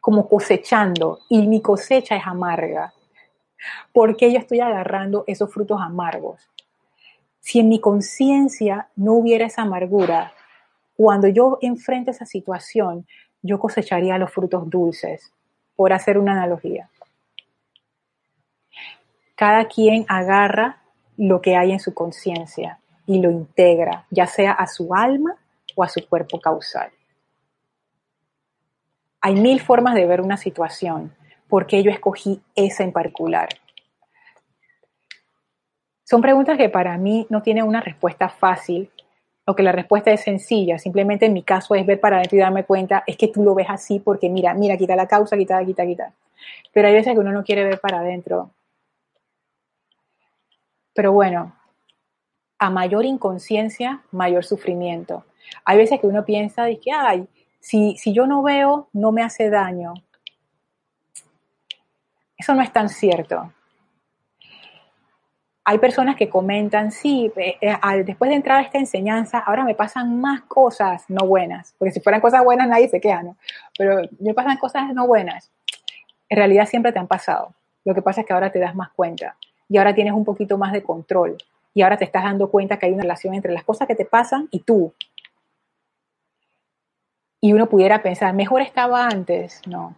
Speaker 1: como cosechando y mi cosecha es amarga, ¿por qué yo estoy agarrando esos frutos amargos? Si en mi conciencia no hubiera esa amargura, cuando yo enfrento esa situación, yo cosecharía los frutos dulces, por hacer una analogía. Cada quien agarra lo que hay en su conciencia y lo integra, ya sea a su alma o a su cuerpo causal. Hay mil formas de ver una situación, porque yo escogí esa en particular. Son preguntas que para mí no tienen una respuesta fácil o que la respuesta es sencilla. Simplemente en mi caso es ver para adentro y darme cuenta, es que tú lo ves así porque mira, mira, quita la causa, quita, quita, quita. Pero hay veces que uno no quiere ver para adentro pero bueno, a mayor inconsciencia, mayor sufrimiento. Hay veces que uno piensa, que, ay, si, si yo no veo, no me hace daño. Eso no es tan cierto. Hay personas que comentan, sí, eh, eh, después de entrar a esta enseñanza, ahora me pasan más cosas no buenas, porque si fueran cosas buenas nadie se queja, ¿no? Pero me pasan cosas no buenas. En realidad siempre te han pasado. Lo que pasa es que ahora te das más cuenta y ahora tienes un poquito más de control y ahora te estás dando cuenta que hay una relación entre las cosas que te pasan y tú. Y uno pudiera pensar, mejor estaba antes, no.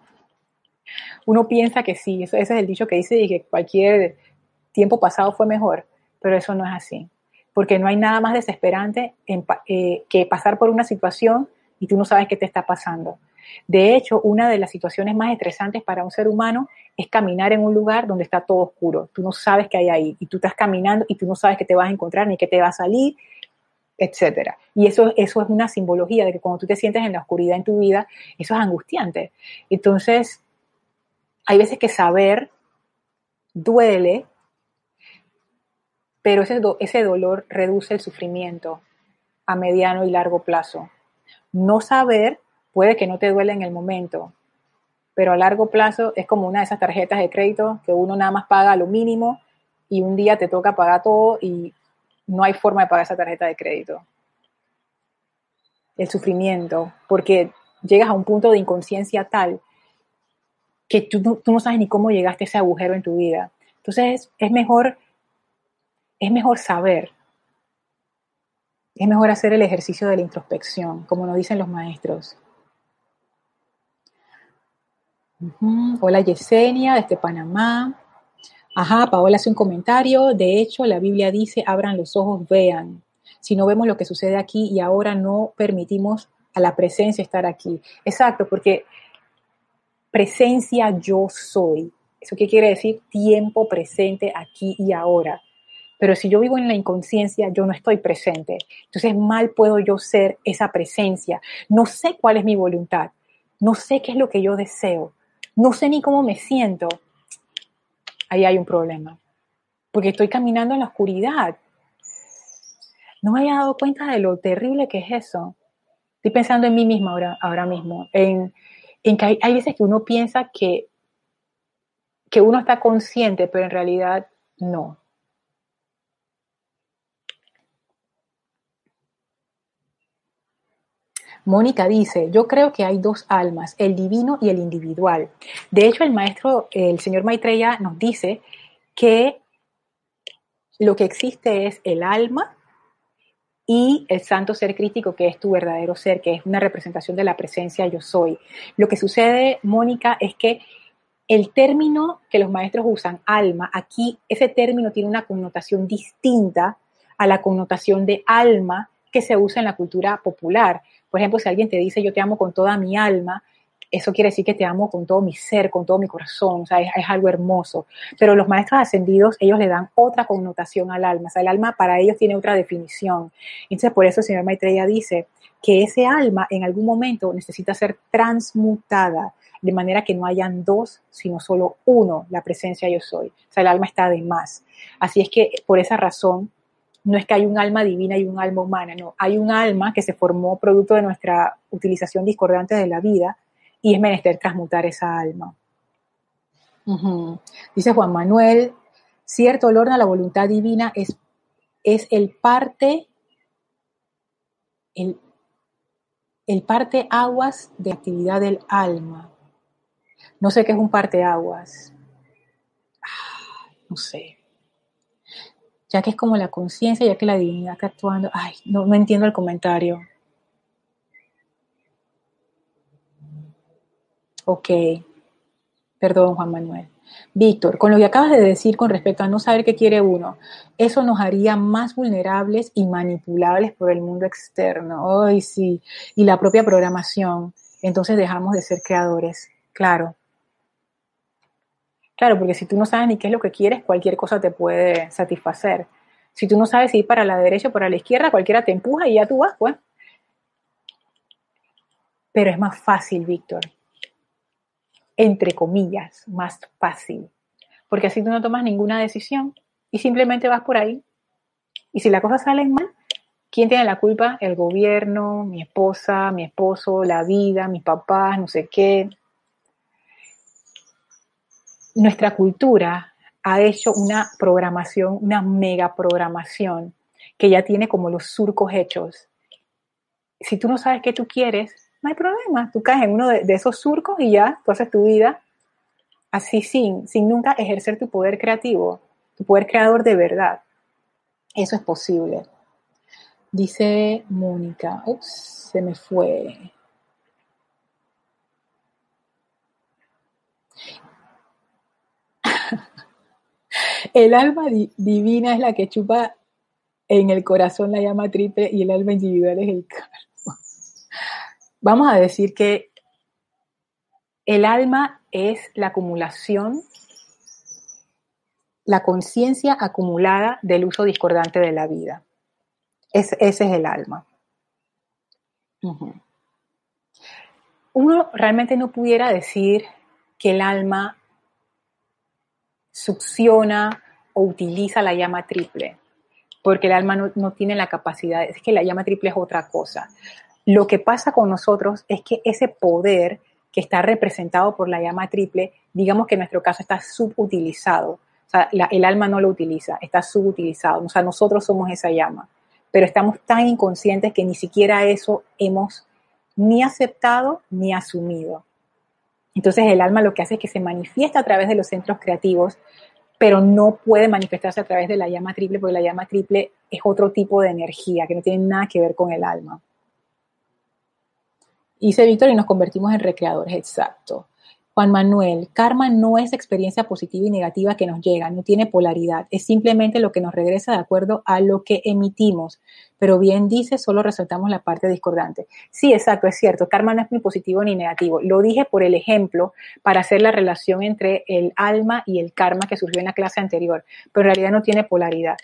Speaker 1: Uno piensa que sí, ese es el dicho que dice que cualquier tiempo pasado fue mejor, pero eso no es así, porque no hay nada más desesperante eh, que pasar por una situación y tú no sabes qué te está pasando. De hecho, una de las situaciones más estresantes para un ser humano es caminar en un lugar donde está todo oscuro. Tú no sabes qué hay ahí y tú estás caminando y tú no sabes qué te vas a encontrar ni qué te va a salir, etcétera. Y eso, eso es una simbología de que cuando tú te sientes en la oscuridad en tu vida, eso es angustiante. Entonces, hay veces que saber duele, pero ese, ese dolor reduce el sufrimiento a mediano y largo plazo. No saber puede que no te duele en el momento, pero a largo plazo es como una de esas tarjetas de crédito que uno nada más paga lo mínimo y un día te toca pagar todo y no hay forma de pagar esa tarjeta de crédito. El sufrimiento, porque llegas a un punto de inconsciencia tal que tú, tú no sabes ni cómo llegaste a ese agujero en tu vida. Entonces es mejor, es mejor saber, es mejor hacer el ejercicio de la introspección, como nos dicen los maestros. Hola Yesenia, desde Panamá. Ajá, Paola hace un comentario. De hecho, la Biblia dice, abran los ojos, vean. Si no vemos lo que sucede aquí y ahora no permitimos a la presencia estar aquí. Exacto, porque presencia yo soy. ¿Eso qué quiere decir? Tiempo presente aquí y ahora. Pero si yo vivo en la inconsciencia, yo no estoy presente. Entonces mal puedo yo ser esa presencia. No sé cuál es mi voluntad. No sé qué es lo que yo deseo. No sé ni cómo me siento. Ahí hay un problema. Porque estoy caminando en la oscuridad. No me había dado cuenta de lo terrible que es eso. Estoy pensando en mí misma ahora, ahora mismo. En, en que hay, hay veces que uno piensa que que uno está consciente, pero en realidad no. Mónica dice, yo creo que hay dos almas, el divino y el individual. De hecho, el maestro, el señor Maitreya nos dice que lo que existe es el alma y el santo ser crítico, que es tu verdadero ser, que es una representación de la presencia yo soy. Lo que sucede, Mónica, es que el término que los maestros usan, alma, aquí ese término tiene una connotación distinta a la connotación de alma que se usa en la cultura popular. Por ejemplo, si alguien te dice yo te amo con toda mi alma, eso quiere decir que te amo con todo mi ser, con todo mi corazón, o sea, es, algo hermoso. Pero los maestros ascendidos, ellos le dan otra connotación al alma, o sea, el alma para ellos tiene otra definición. Entonces, por eso el señor Maitreya dice que ese alma en algún momento necesita ser transmutada, de manera que no hayan dos, sino solo uno, la presencia yo soy. O sea, el alma está de más. Así es que por esa razón, no es que hay un alma divina y un alma humana, no, hay un alma que se formó producto de nuestra utilización discordante de la vida y es menester transmutar esa alma. Dice Juan Manuel, cierto, Lorna, la voluntad divina es, es el parte, el, el parte aguas de actividad del alma. No sé qué es un parteaguas. Ah, no sé. Ya que es como la conciencia, ya que la divinidad está actuando. Ay, no, no entiendo el comentario. Ok. Perdón, Juan Manuel. Víctor, con lo que acabas de decir con respecto a no saber qué quiere uno, eso nos haría más vulnerables y manipulables por el mundo externo. Ay, sí. Y la propia programación. Entonces dejamos de ser creadores. Claro. Claro, porque si tú no sabes ni qué es lo que quieres, cualquier cosa te puede satisfacer. Si tú no sabes si ir para la derecha o para la izquierda, cualquiera te empuja y ya tú vas, pues. Pero es más fácil, Víctor. Entre comillas, más fácil. Porque así tú no tomas ninguna decisión y simplemente vas por ahí. Y si las cosas salen mal, ¿quién tiene la culpa? El gobierno, mi esposa, mi esposo, la vida, mis papás, no sé qué nuestra cultura ha hecho una programación, una mega programación que ya tiene como los surcos hechos. Si tú no sabes qué tú quieres, no hay problema. Tú caes en uno de, esos surcos y ya tú haces tu vida así sin, sin nunca ejercer tu poder creativo, tu poder creador de verdad. Eso es posible. Dice Mónica, ups, se me fue. El alma divina es la que chupa en el corazón la llama triple y el alma individual es el karma. Vamos a decir que el alma es la acumulación, la conciencia acumulada del uso discordante de la vida. ese es el alma. Uno realmente no pudiera decir que el alma succiona o utiliza la llama triple, porque el alma no, tiene la capacidad, es que la llama triple es otra cosa. Lo que pasa con nosotros es que ese poder que está representado por la llama triple, digamos que en nuestro caso está subutilizado. El alma no lo utiliza, está subutilizado. O sea, nosotros somos esa llama, pero estamos tan inconscientes que ni siquiera eso hemos ni aceptado ni asumido. Entonces el alma lo que hace es que se manifiesta a través de los centros creativos, pero no puede manifestarse a través de la llama triple, porque la llama triple es otro tipo de energía que no tiene nada que ver con el alma. Dice Víctor y nos convertimos en recreadores, exacto. Juan Manuel, karma no es experiencia positiva y negativa que nos llega, no tiene polaridad, es simplemente lo que nos regresa de acuerdo a lo que emitimos. Pero bien dice, solo resaltamos la parte discordante. Sí, exacto, es cierto, karma no es ni positivo ni negativo. Lo dije por el ejemplo para hacer la relación entre el alma y el karma que surgió en la clase anterior, pero en realidad no tiene polaridad.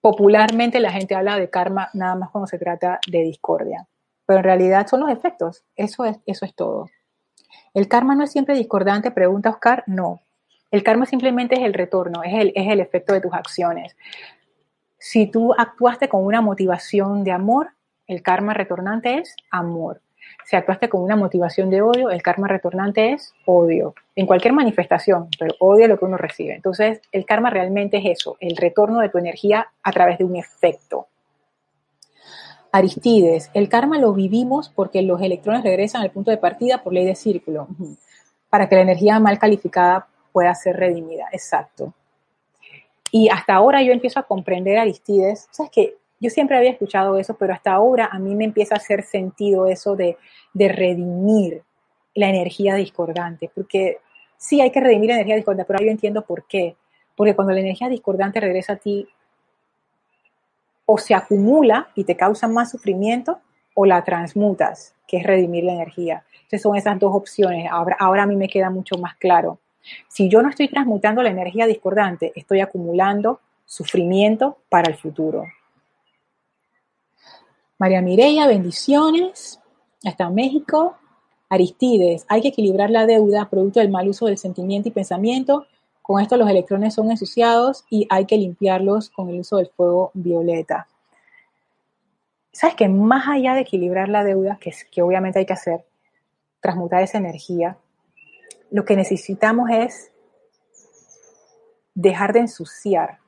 Speaker 1: Popularmente la gente habla de karma nada más cuando se trata de discordia, pero en realidad son los efectos, eso es, eso es todo. ¿El karma no es siempre discordante? Pregunta Oscar. No. El karma simplemente es el retorno, es el, efecto de tus acciones. Si tú actuaste con una motivación de amor, el karma retornante es amor. Si actuaste con una motivación de odio, el karma retornante es odio. En cualquier manifestación, pero odio lo que uno recibe. Entonces, el karma realmente es eso, el retorno de tu energía a través de un efecto. Aristides, el karma lo vivimos porque los electrones regresan al punto de partida por ley de círculo, para que la energía mal calificada pueda ser redimida. Exacto. Y hasta ahora yo empiezo a comprender Aristides. Sabes que yo siempre había escuchado eso, pero hasta ahora a mí me empieza a hacer sentido eso de, de redimir la energía discordante, porque sí hay que redimir la energía discordante, pero yo entiendo por qué. Porque cuando la energía discordante regresa a ti, o se acumula y te causa más sufrimiento o la transmutas, que es redimir la energía. Entonces son esas dos opciones. Ahora, ahora a mí me queda mucho más claro. Si yo no estoy transmutando la energía discordante, estoy acumulando sufrimiento para el futuro. María Mireya, bendiciones. Hasta México. Aristides, hay que equilibrar la deuda producto del mal uso del sentimiento y pensamiento con esto los electrones son ensuciados y hay que limpiarlos con el uso del fuego violeta. ¿Sabes que más allá de equilibrar la deuda, que, que obviamente hay que hacer, transmutar esa energía, lo que necesitamos es dejar de ensuciar.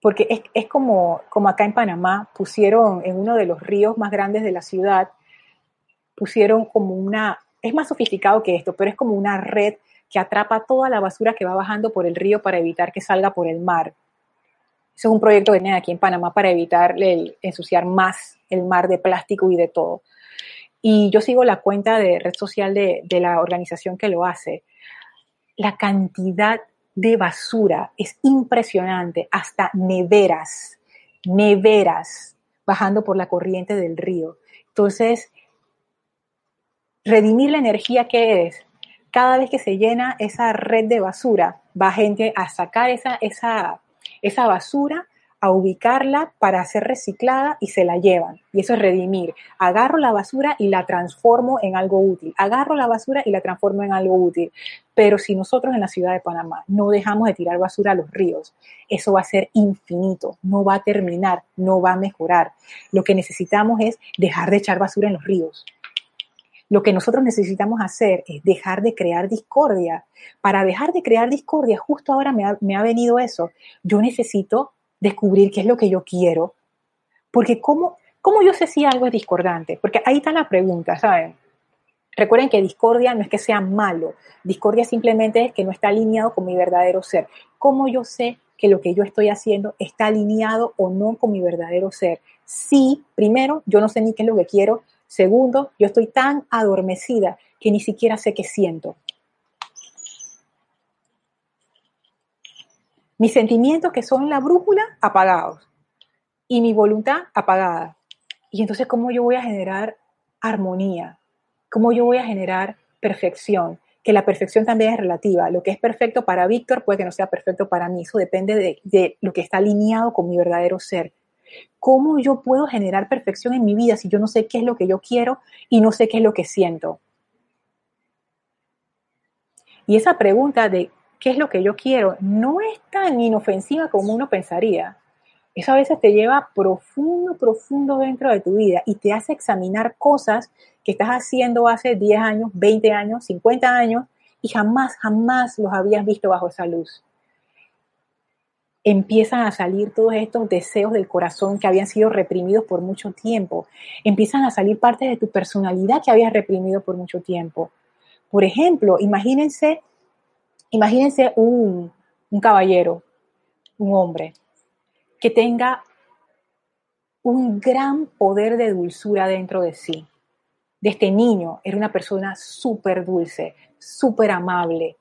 Speaker 1: Porque es, es como, como acá en Panamá pusieron en uno de los ríos más grandes de la ciudad, pusieron como una, es más sofisticado que esto, pero es como una red que atrapa toda la basura que va bajando por el río para evitar que salga por el mar. Eso es un proyecto que tienen aquí en Panamá para evitar el, ensuciar más el mar de plástico y de todo. Y yo sigo la cuenta de red social de, de la organización que lo hace. La cantidad de basura es impresionante, hasta neveras, neveras bajando por la corriente del río. Entonces, redimir la energía que es cada vez que se llena esa red de basura, va gente a sacar esa, esa, esa basura, a ubicarla para ser reciclada y se la llevan. Y eso es redimir. Agarro la basura y la transformo en algo útil. Agarro la basura y la transformo en algo útil. Pero si nosotros en la ciudad de Panamá no dejamos de tirar basura a los ríos, eso va a ser infinito, no va a terminar, no va a mejorar. Lo que necesitamos es dejar de echar basura en los ríos. Lo que nosotros necesitamos hacer es dejar de crear discordia. Para dejar de crear discordia, justo ahora me ha, venido eso. Yo necesito descubrir qué es lo que yo quiero. Porque ¿cómo, ¿cómo yo sé si algo es discordante? Porque ahí está la pregunta, ¿saben? Recuerden que discordia no es que sea malo, discordia simplemente es que no está alineado con mi verdadero ser. ¿Cómo yo sé que lo que yo estoy haciendo está alineado o no con mi verdadero ser? Sí, primero, yo no sé ni qué es lo que quiero, Segundo, yo estoy tan adormecida que ni siquiera sé qué siento. Mis sentimientos que son la brújula apagados y mi voluntad apagada. Y entonces, ¿cómo yo voy a generar armonía? ¿Cómo yo voy a generar perfección? Que la perfección también es relativa. Lo que es perfecto para Víctor puede que no sea perfecto para mí. Eso depende de, de lo que está alineado con mi verdadero ser. ¿Cómo yo puedo generar perfección en mi vida si yo no sé qué es lo que yo quiero y no sé qué es lo que siento? Y esa pregunta de qué es lo que yo quiero no es tan inofensiva como uno pensaría. Eso a veces te lleva profundo, profundo dentro de tu vida y te hace examinar cosas que estás haciendo hace 10 años, 20 años, 50 años y jamás, jamás los habías visto bajo esa luz. Empiezan a salir todos estos deseos del corazón que habían sido reprimidos por mucho tiempo. Empiezan a salir partes de tu personalidad que habías reprimido por mucho tiempo. Por ejemplo, imagínense, imagínense un, un caballero, un hombre, que tenga un gran poder de dulzura dentro de sí. De este niño era una persona súper dulce, súper amable.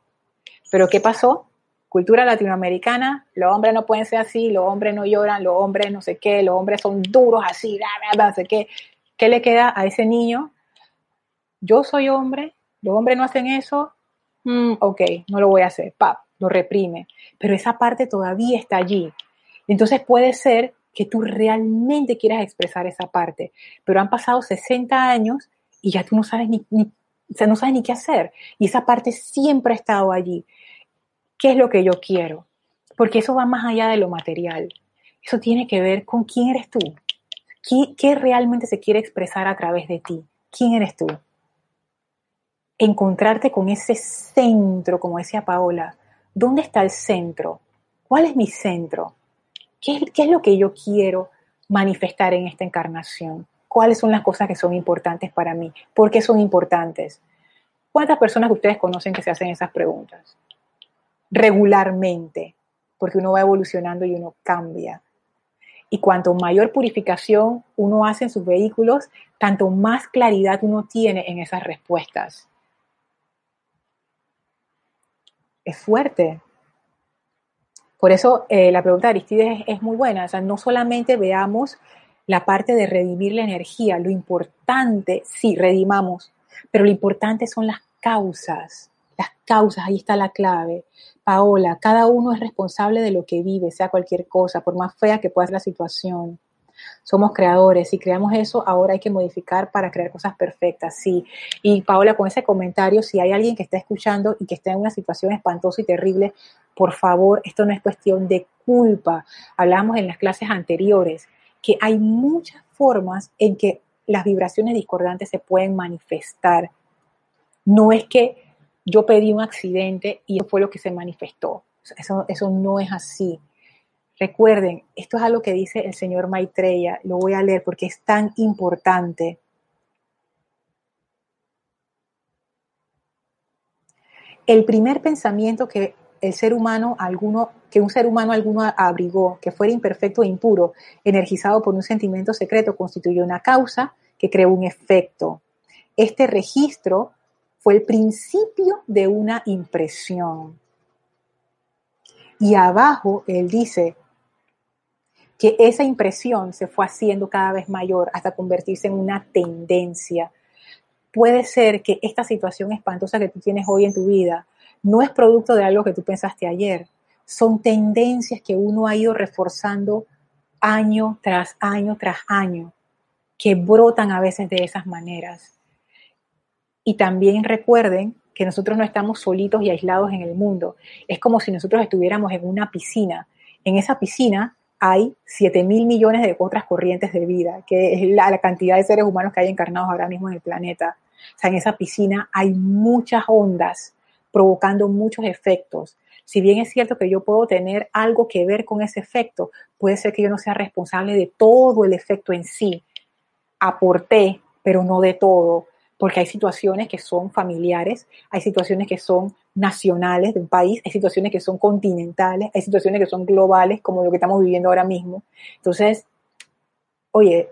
Speaker 1: Pero ¿qué pasó? Cultura latinoamericana, los hombres no pueden ser así, los hombres no lloran, los hombres no sé qué, los hombres son duros así, no sé qué. ¿Qué le queda a ese niño? Yo soy hombre, los hombres no hacen eso, mm, ok, no lo voy a hacer, pap, lo reprime. Pero esa parte todavía está allí. Entonces puede ser que tú realmente quieras expresar esa parte, pero han pasado 60 años y ya tú no sabes ni, no sabes ni qué hacer. Y esa parte siempre ha estado allí. ¿Qué es lo que yo quiero? Porque eso va más allá de lo material. Eso tiene que ver con quién eres tú. ¿Qué, realmente se quiere expresar a través de ti? ¿Quién eres tú? Encontrarte con ese centro, como decía Paola. ¿Dónde está el centro? ¿Cuál es mi centro? ¿Qué, es lo que yo quiero manifestar en esta encarnación? ¿Cuáles son las cosas que son importantes para mí? ¿Por qué son importantes? ¿Cuántas personas ustedes conocen que se hacen esas preguntas? Regularmente, porque uno va evolucionando y uno cambia. Y cuanto mayor purificación uno hace en sus vehículos, tanto más claridad uno tiene en esas respuestas. Es fuerte, por eso eh, la pregunta de Aristides es, muy buena. O sea, no solamente veamos la parte de redimir la energía, lo importante, sí, redimamos, pero lo importante son las causas. Las causas, ahí está la clave. Paola, cada uno es responsable de lo que vive, sea cualquier cosa, por más fea que pueda ser la situación. Somos creadores. Si creamos eso, ahora hay que modificar para crear cosas perfectas. Sí. Y Paola, con ese comentario, si hay alguien que está escuchando y que está en una situación espantosa y terrible, por favor, esto no es cuestión de culpa. Hablamos en las clases anteriores que hay muchas formas en que las vibraciones discordantes se pueden manifestar. No es que yo pedí un accidente y eso fue lo que se manifestó. Eso, no es así. Recuerden, esto es algo que dice el señor Maitreya, lo voy a leer porque es tan importante. El primer pensamiento que el ser humano alguno, que un ser humano alguno abrigó, que fuera imperfecto e impuro, energizado por un sentimiento secreto, constituyó una causa que creó un efecto. Este registro fue el principio de una impresión. Y abajo él dice, que esa impresión se fue haciendo cada vez mayor hasta convertirse en una tendencia. Puede ser que esta situación espantosa que tú tienes hoy en tu vida no es producto de algo que tú pensaste ayer, son tendencias que uno ha ido reforzando año tras año tras año, que brotan a veces de esas maneras. Y también recuerden que nosotros no estamos solitos y aislados en el mundo. Es como si nosotros estuviéramos en una piscina. En esa piscina hay 7 mil millones de otras corrientes de vida, que es la, cantidad de seres humanos que hay encarnados ahora mismo en el planeta. O sea, en esa piscina hay muchas ondas provocando muchos efectos. Si bien es cierto que yo puedo tener algo que ver con ese efecto, puede ser que yo no sea responsable de todo el efecto en sí. Aporté, pero no de todo porque hay situaciones que son familiares, hay situaciones que son nacionales de un país, hay situaciones que son continentales, hay situaciones que son globales, como lo que estamos viviendo ahora mismo. Entonces, oye,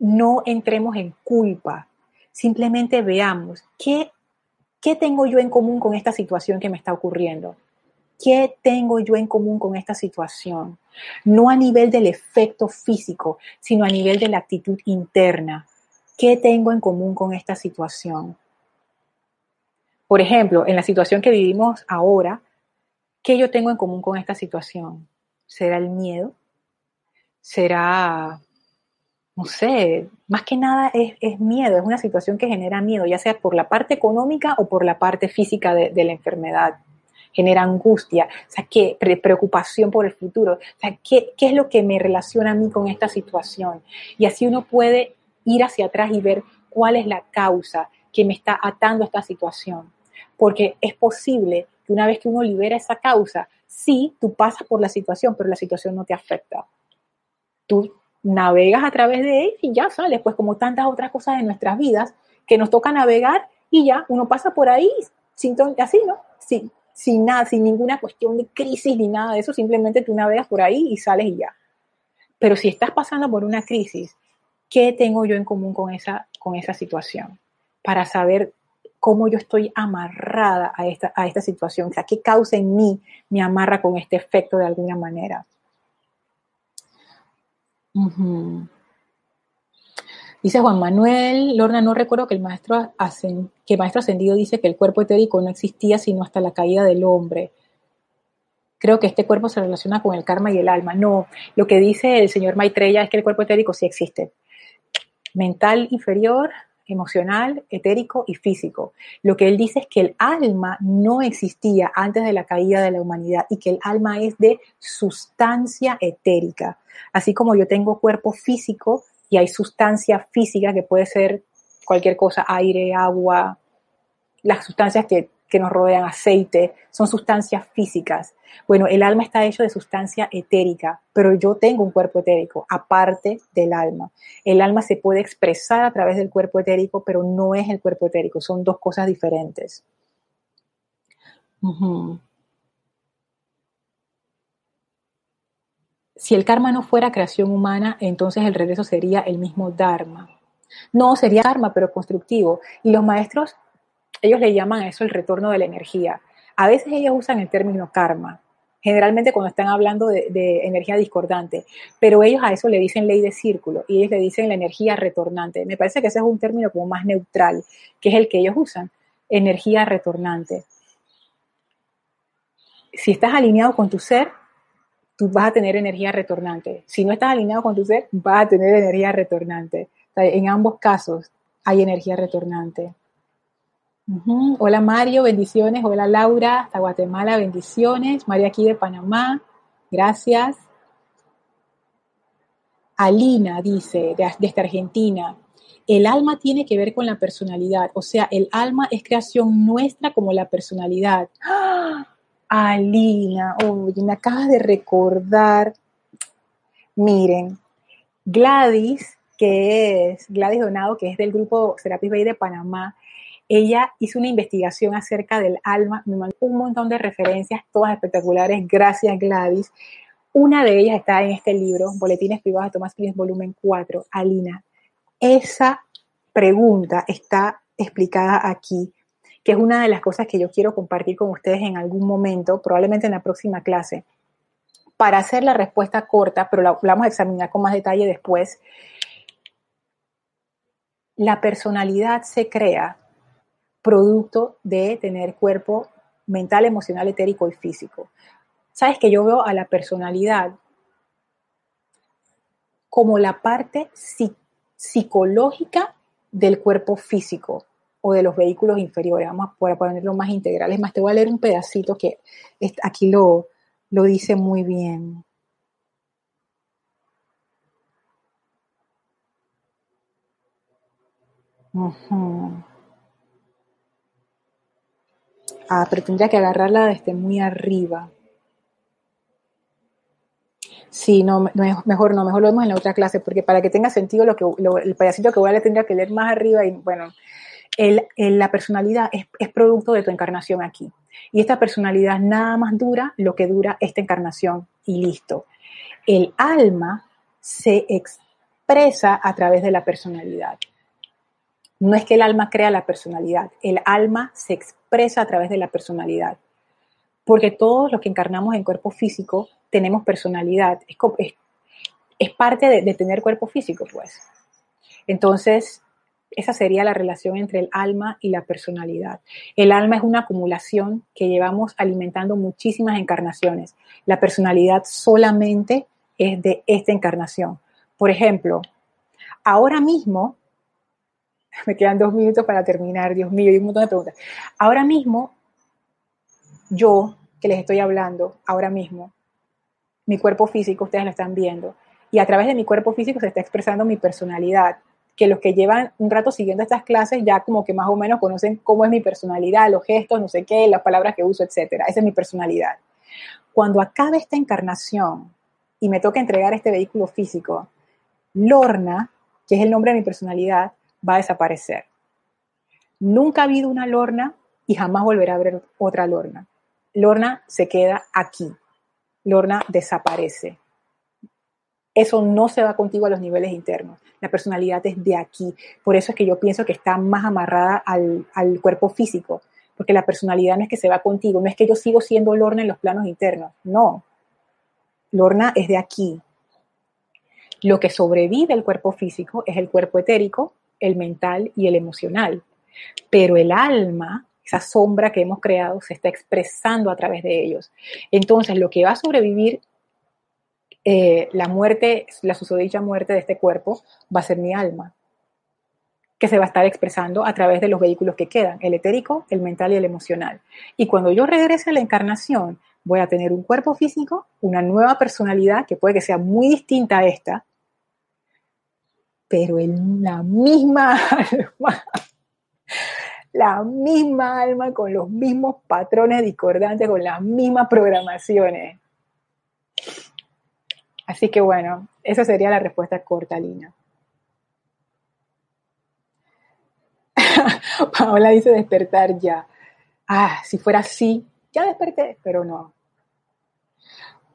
Speaker 1: no entremos en culpa, simplemente veamos qué, qué tengo yo en común con esta situación que me está ocurriendo. ¿Qué tengo yo en común con esta situación? No a nivel del efecto físico, sino a nivel de la actitud interna ¿Qué tengo en común con esta situación? Por ejemplo, en la situación que vivimos ahora, ¿qué yo tengo en común con esta situación? ¿Será el miedo? ¿Será, no sé, más que nada es, miedo, es una situación que genera miedo, ya sea por la parte económica o por la parte física de, la enfermedad? Genera angustia, o sea, ¿qué? preocupación por el futuro, o sea, ¿qué, ¿qué es lo que me relaciona a mí con esta situación? Y así uno puede ir hacia atrás y ver cuál es la causa que me está atando a esta situación. porque es posible que una vez que uno libera esa causa, sí, tú pasas por la situación, pero la situación no te afecta. Tú navegas a través de él y ya sales, pues como tantas otras cosas en nuestras vidas que nos toca navegar y ya uno pasa por ahí sin así, ¿no? Sin, sin nada, sin ninguna cuestión de crisis ni nada de eso, simplemente tú navegas por ahí y sales y ya. Pero si estás pasando por una crisis, ¿qué tengo yo en común con esa, con esa situación? Para saber cómo yo estoy amarrada a esta, a esta situación, o sea, qué causa en mí me amarra con este efecto de alguna manera. Dice Juan Manuel, Lorna, no recuerdo que el maestro, que maestro ascendido dice que el cuerpo etérico no existía sino hasta la caída del hombre. Creo que este cuerpo se relaciona con el karma y el alma. No, lo que dice el señor Maitreya es que el cuerpo etérico sí existe. Mental inferior, emocional, etérico y físico. Lo que él dice es que el alma no existía antes de la caída de la humanidad y que el alma es de sustancia etérica. Así como yo tengo cuerpo físico, y hay sustancia física que puede ser cualquier cosa, aire, agua, las sustancias que, nos rodean, aceite, son sustancias físicas. Bueno, el alma está hecho de sustancia etérica, pero yo tengo un cuerpo etérico, aparte del alma. El alma se puede expresar a través del cuerpo etérico, pero no es el cuerpo etérico, son dos cosas diferentes. si el karma no fuera creación humana, entonces el regreso sería el mismo dharma. No, sería karma, pero constructivo. Y los maestros, ellos le llaman a eso el retorno de la energía. A veces ellos usan el término karma, generalmente cuando están hablando de, energía discordante, pero ellos a eso le dicen ley de círculo y ellos le dicen la energía retornante. Me parece que ese es un término como más neutral, que es el que ellos usan, energía retornante. Si estás alineado con tu ser, tú vas a tener energía retornante. Si no estás alineado con tu ser, vas a tener energía retornante. en ambos casos hay energía retornante. Hola Mario, bendiciones. Hola Laura, hasta Guatemala, bendiciones. María aquí de Panamá, gracias. Alina dice, desde Argentina, el alma tiene que ver con la personalidad, o sea, el alma es creación nuestra como la personalidad. ¡Ah! Alina, oye, me acabas de recordar. Miren, Gladys, que es Gladys Donado, que es del grupo Serapis Bay de Panamá, ella hizo una investigación acerca del alma, un montón de referencias, todas espectaculares, gracias Gladys. Una de ellas está en este libro, Boletines Privados de Thomas Clint, volumen 4, Alina. Esa pregunta está explicada aquí que es una de las cosas que yo quiero compartir con ustedes en algún momento, probablemente en la próxima clase. Para hacer la respuesta corta, pero la, vamos a examinar con más detalle después, la personalidad se crea producto de tener cuerpo mental, emocional, etérico y físico. Sabes que yo veo a la personalidad como la parte psicológica del cuerpo físico o de los vehículos inferiores. Vamos a ponerlo más integral. Es más, te voy a leer un pedacito que aquí lo, lo dice muy bien. Ah, pero tendría que agarrarla desde muy arriba. Sí, no, mejor no, mejor lo vemos en la otra clase, porque para que tenga sentido lo que el pedacito que voy a leer tendría que leer más arriba y bueno, la personalidad es, producto de tu encarnación aquí. Y esta personalidad nada más dura lo que dura esta encarnación y listo. El alma se expresa a través de la personalidad. No es que el alma crea la personalidad, el alma se expresa a través de la personalidad. Porque todos los que encarnamos en cuerpo físico tenemos personalidad. Es, parte de, tener cuerpo físico, pues. Entonces, esa sería la relación entre el alma y la personalidad. El alma es una acumulación que llevamos alimentando muchísimas encarnaciones. La personalidad solamente es de esta encarnación. Por ejemplo, ahora mismo, me quedan dos minutos para terminar, Dios mío, hay un montón de preguntas. Ahora mismo, yo que les estoy hablando, ahora mismo, mi cuerpo físico, ustedes lo están viendo, y a través de mi cuerpo físico se está expresando mi personalidad que los que llevan un rato siguiendo estas clases ya como que más o menos conocen cómo es mi personalidad, los gestos, no sé qué, las palabras que uso, etcétera. Esa es mi personalidad. Cuando acabe esta encarnación y me toca entregar este vehículo físico, Lorna, que es el nombre de mi personalidad, va a desaparecer. Nunca ha habido una Lorna y jamás volverá a haber otra Lorna. Lorna se queda aquí. Lorna desaparece. Eso no se va contigo a los niveles internos. La personalidad es de aquí. Por eso es que yo pienso que está más amarrada al, al cuerpo físico. Porque la personalidad no es que se va contigo, no es que yo sigo siendo Lorna en los planos internos. No. Lorna es de aquí. Lo que sobrevive el cuerpo físico es el cuerpo etérico, el mental y el emocional. Pero el alma, esa sombra que hemos creado, se está expresando a través de ellos. Entonces, lo que va a sobrevivir eh, la muerte, la susodicha muerte de este cuerpo va a ser mi alma, que se va a estar expresando a través de los vehículos que quedan, el etérico, el mental y el emocional. Y cuando yo regrese a la encarnación, voy a tener un cuerpo físico, una nueva personalidad que puede que sea muy distinta a esta, pero en la misma alma, la misma alma con los mismos patrones discordantes, con las mismas programaciones. Así que bueno, esa sería la respuesta corta, Lina. Paola dice despertar ya. Ah, si fuera así, ya desperté, pero no.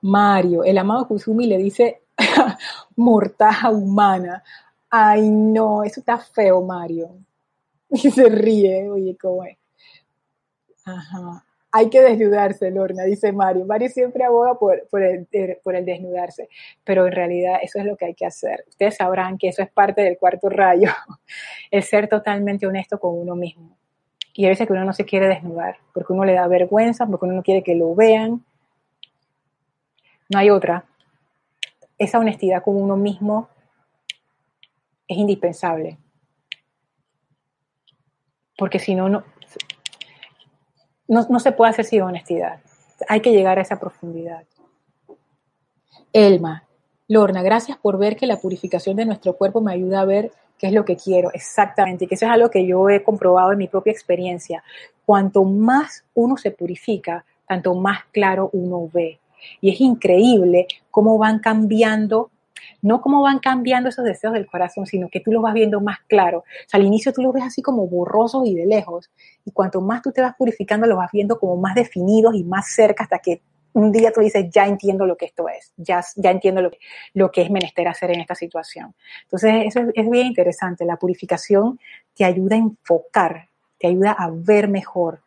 Speaker 1: Mario, el amado Kusumi le dice mortaja humana. Ay, no, eso está feo, Mario. Y se ríe, oye, ¿cómo es? Ajá. Hay que desnudarse, Lorna, dice Mario. Mario siempre aboga por, el, por el desnudarse, pero en realidad eso es lo que hay que hacer. Ustedes sabrán que eso es parte del cuarto rayo, el ser totalmente honesto con uno mismo. Y a veces que uno no se quiere desnudar, porque uno le da vergüenza, porque uno no quiere que lo vean. No hay otra. Esa honestidad con uno mismo es indispensable. Porque si no, no, no, se puede hacer sin honestidad. Hay que llegar a esa profundidad. Elma, Lorna, gracias por ver que la purificación de nuestro cuerpo me ayuda a ver qué es lo que quiero, exactamente, y que eso es algo que yo he comprobado en mi propia experiencia. Cuanto más uno se purifica, tanto más claro uno ve. Y es increíble cómo van cambiando no cómo van cambiando esos deseos del corazón, sino que tú los vas viendo más claro. Al inicio tú los ves así como borrosos y de lejos, y cuanto más tú te vas purificando, los vas viendo como más definidos y más cerca hasta que un día tú dices, ya entiendo lo que esto es, ya, ya entiendo lo, lo que es menester hacer en esta situación. Entonces, eso es, bien interesante. La purificación te ayuda a enfocar, te ayuda a ver mejor.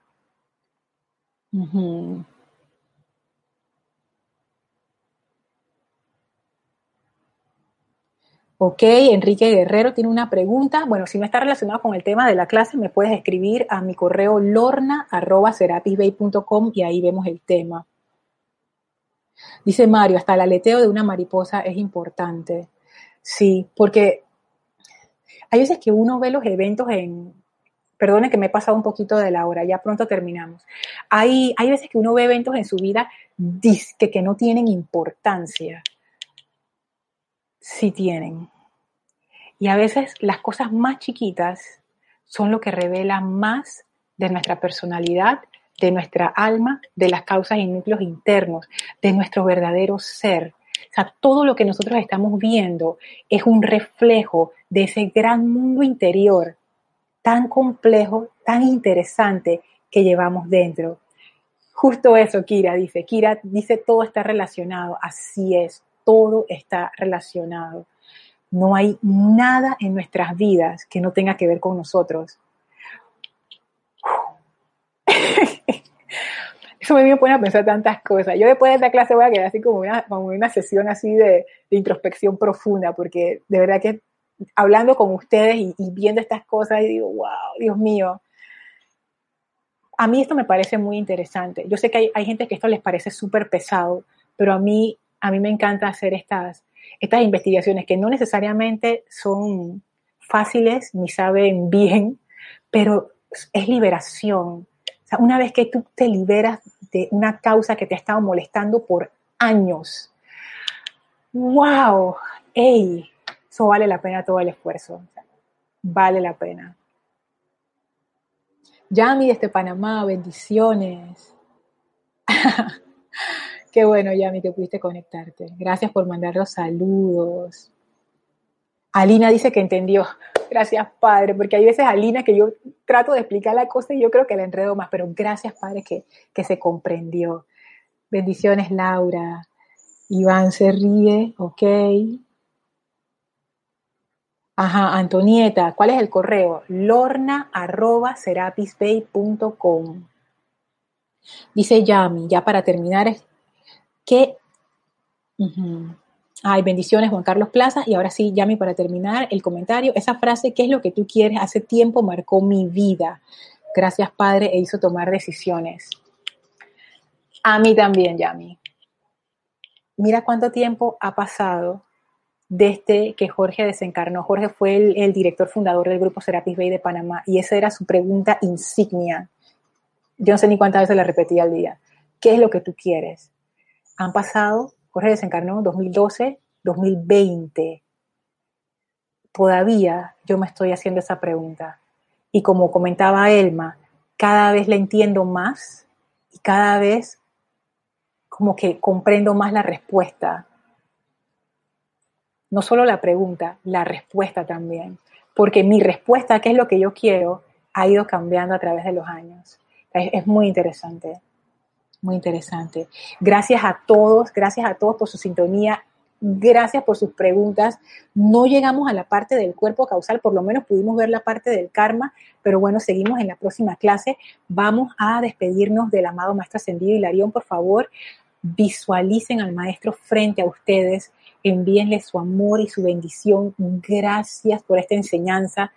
Speaker 1: Ok, Enrique Guerrero tiene una pregunta. Bueno, si no está relacionado con el tema de la clase, me puedes escribir a mi correo lorna.serapisbay.com y ahí vemos el tema. Dice Mario, hasta el aleteo de una mariposa es importante. Sí, porque hay veces que uno ve los eventos en... Perdone que me he pasado un poquito de la hora, ya pronto terminamos. Hay, hay veces que uno ve eventos en su vida que, que no tienen importancia. Sí tienen. Y a veces las cosas más chiquitas son lo que revelan más de nuestra personalidad, de nuestra alma, de las causas y núcleos internos, de nuestro verdadero ser. O sea, todo lo que nosotros estamos viendo es un reflejo de ese gran mundo interior tan complejo, tan interesante que llevamos dentro. Justo eso, Kira dice. Kira dice todo está relacionado. Así es, todo está relacionado. No hay nada en nuestras vidas que no tenga que ver con nosotros. Eso me pone a pensar tantas cosas. Yo después de esta clase voy a quedar así como una, como una sesión así de, introspección profunda, porque de verdad que hablando con ustedes y, viendo estas cosas, digo, wow, Dios mío. A mí esto me parece muy interesante. Yo sé que hay, hay gente que esto les parece súper pesado, pero a mí, a mí me encanta hacer estas, estas investigaciones que no necesariamente son fáciles ni saben bien, pero es liberación. O sea, una vez que tú te liberas de una causa que te ha estado molestando por años, wow, ¡ey! Eso vale la pena todo el esfuerzo. Vale la pena. Yami desde Panamá, bendiciones. Qué bueno, Yami, que pudiste conectarte. Gracias por mandar los saludos. Alina dice que entendió. Gracias, Padre, porque hay veces, Alina, que yo trato de explicar la cosa y yo creo que la enredo más, pero gracias, Padre, que, que se comprendió. Bendiciones, Laura. Iván se ríe, ok. Ajá, Antonieta, ¿cuál es el correo? lorna. Dice Yami, ya para terminar, que... Ay, bendiciones Juan Carlos Plaza. Y ahora sí, Yami, para terminar el comentario, esa frase, ¿qué es lo que tú quieres? Hace tiempo marcó mi vida. Gracias, Padre, e hizo tomar decisiones. A mí también, Yami. Mira cuánto tiempo ha pasado desde que Jorge desencarnó. Jorge fue el, director fundador del grupo Serapis Bay de Panamá y esa era su pregunta insignia. Yo no sé ni cuántas veces la repetía al día. ¿Qué es lo que tú quieres? Han pasado, Jorge desencarnó 2012, 2020. Todavía yo me estoy haciendo esa pregunta. Y como comentaba Elma, cada vez la entiendo más y cada vez como que comprendo más la respuesta no solo la pregunta, la respuesta también. Porque mi respuesta, ¿qué es lo que yo quiero? ha ido cambiando a través de los años. Es, muy interesante, muy interesante. Gracias a todos, gracias a todos por su sintonía, gracias por sus preguntas. No llegamos a la parte del cuerpo causal, por lo menos pudimos ver la parte del karma, pero bueno, seguimos en la próxima clase. Vamos a despedirnos del amado Maestro Ascendido Hilarión, por favor. Visualicen al Maestro frente a ustedes envíenle su amor y su bendición. Gracias por esta enseñanza.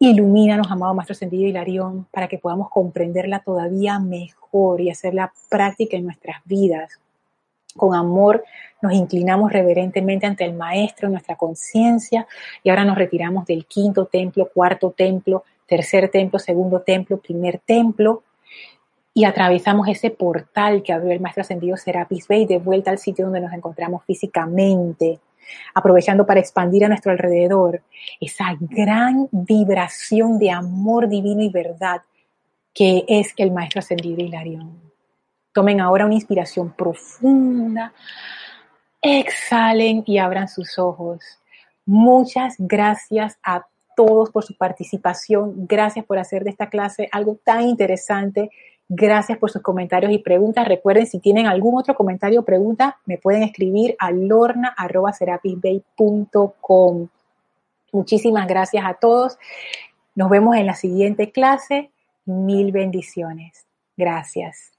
Speaker 1: Ilumínanos, amado Maestro Sentido Hilarión, para que podamos comprenderla todavía mejor y hacerla práctica en nuestras vidas. Con amor nos inclinamos reverentemente ante el Maestro, nuestra conciencia, y ahora nos retiramos del quinto templo, cuarto templo, tercer templo, segundo templo, primer templo, y atravesamos ese portal que abrió el Maestro Ascendido Serapis Bey de vuelta al sitio donde nos encontramos físicamente, aprovechando para expandir a nuestro alrededor esa gran vibración de amor divino y verdad que es el Maestro Ascendido Hilarión. Tomen ahora una inspiración profunda, exhalen y abran sus ojos. Muchas gracias a todos por su participación. Gracias por hacer de esta clase algo tan interesante Gracias por sus comentarios y preguntas. Recuerden, si tienen algún otro comentario o pregunta, me pueden escribir a lorna.serapisbay.com. Muchísimas gracias a todos. Nos vemos en la siguiente clase. Mil bendiciones. Gracias.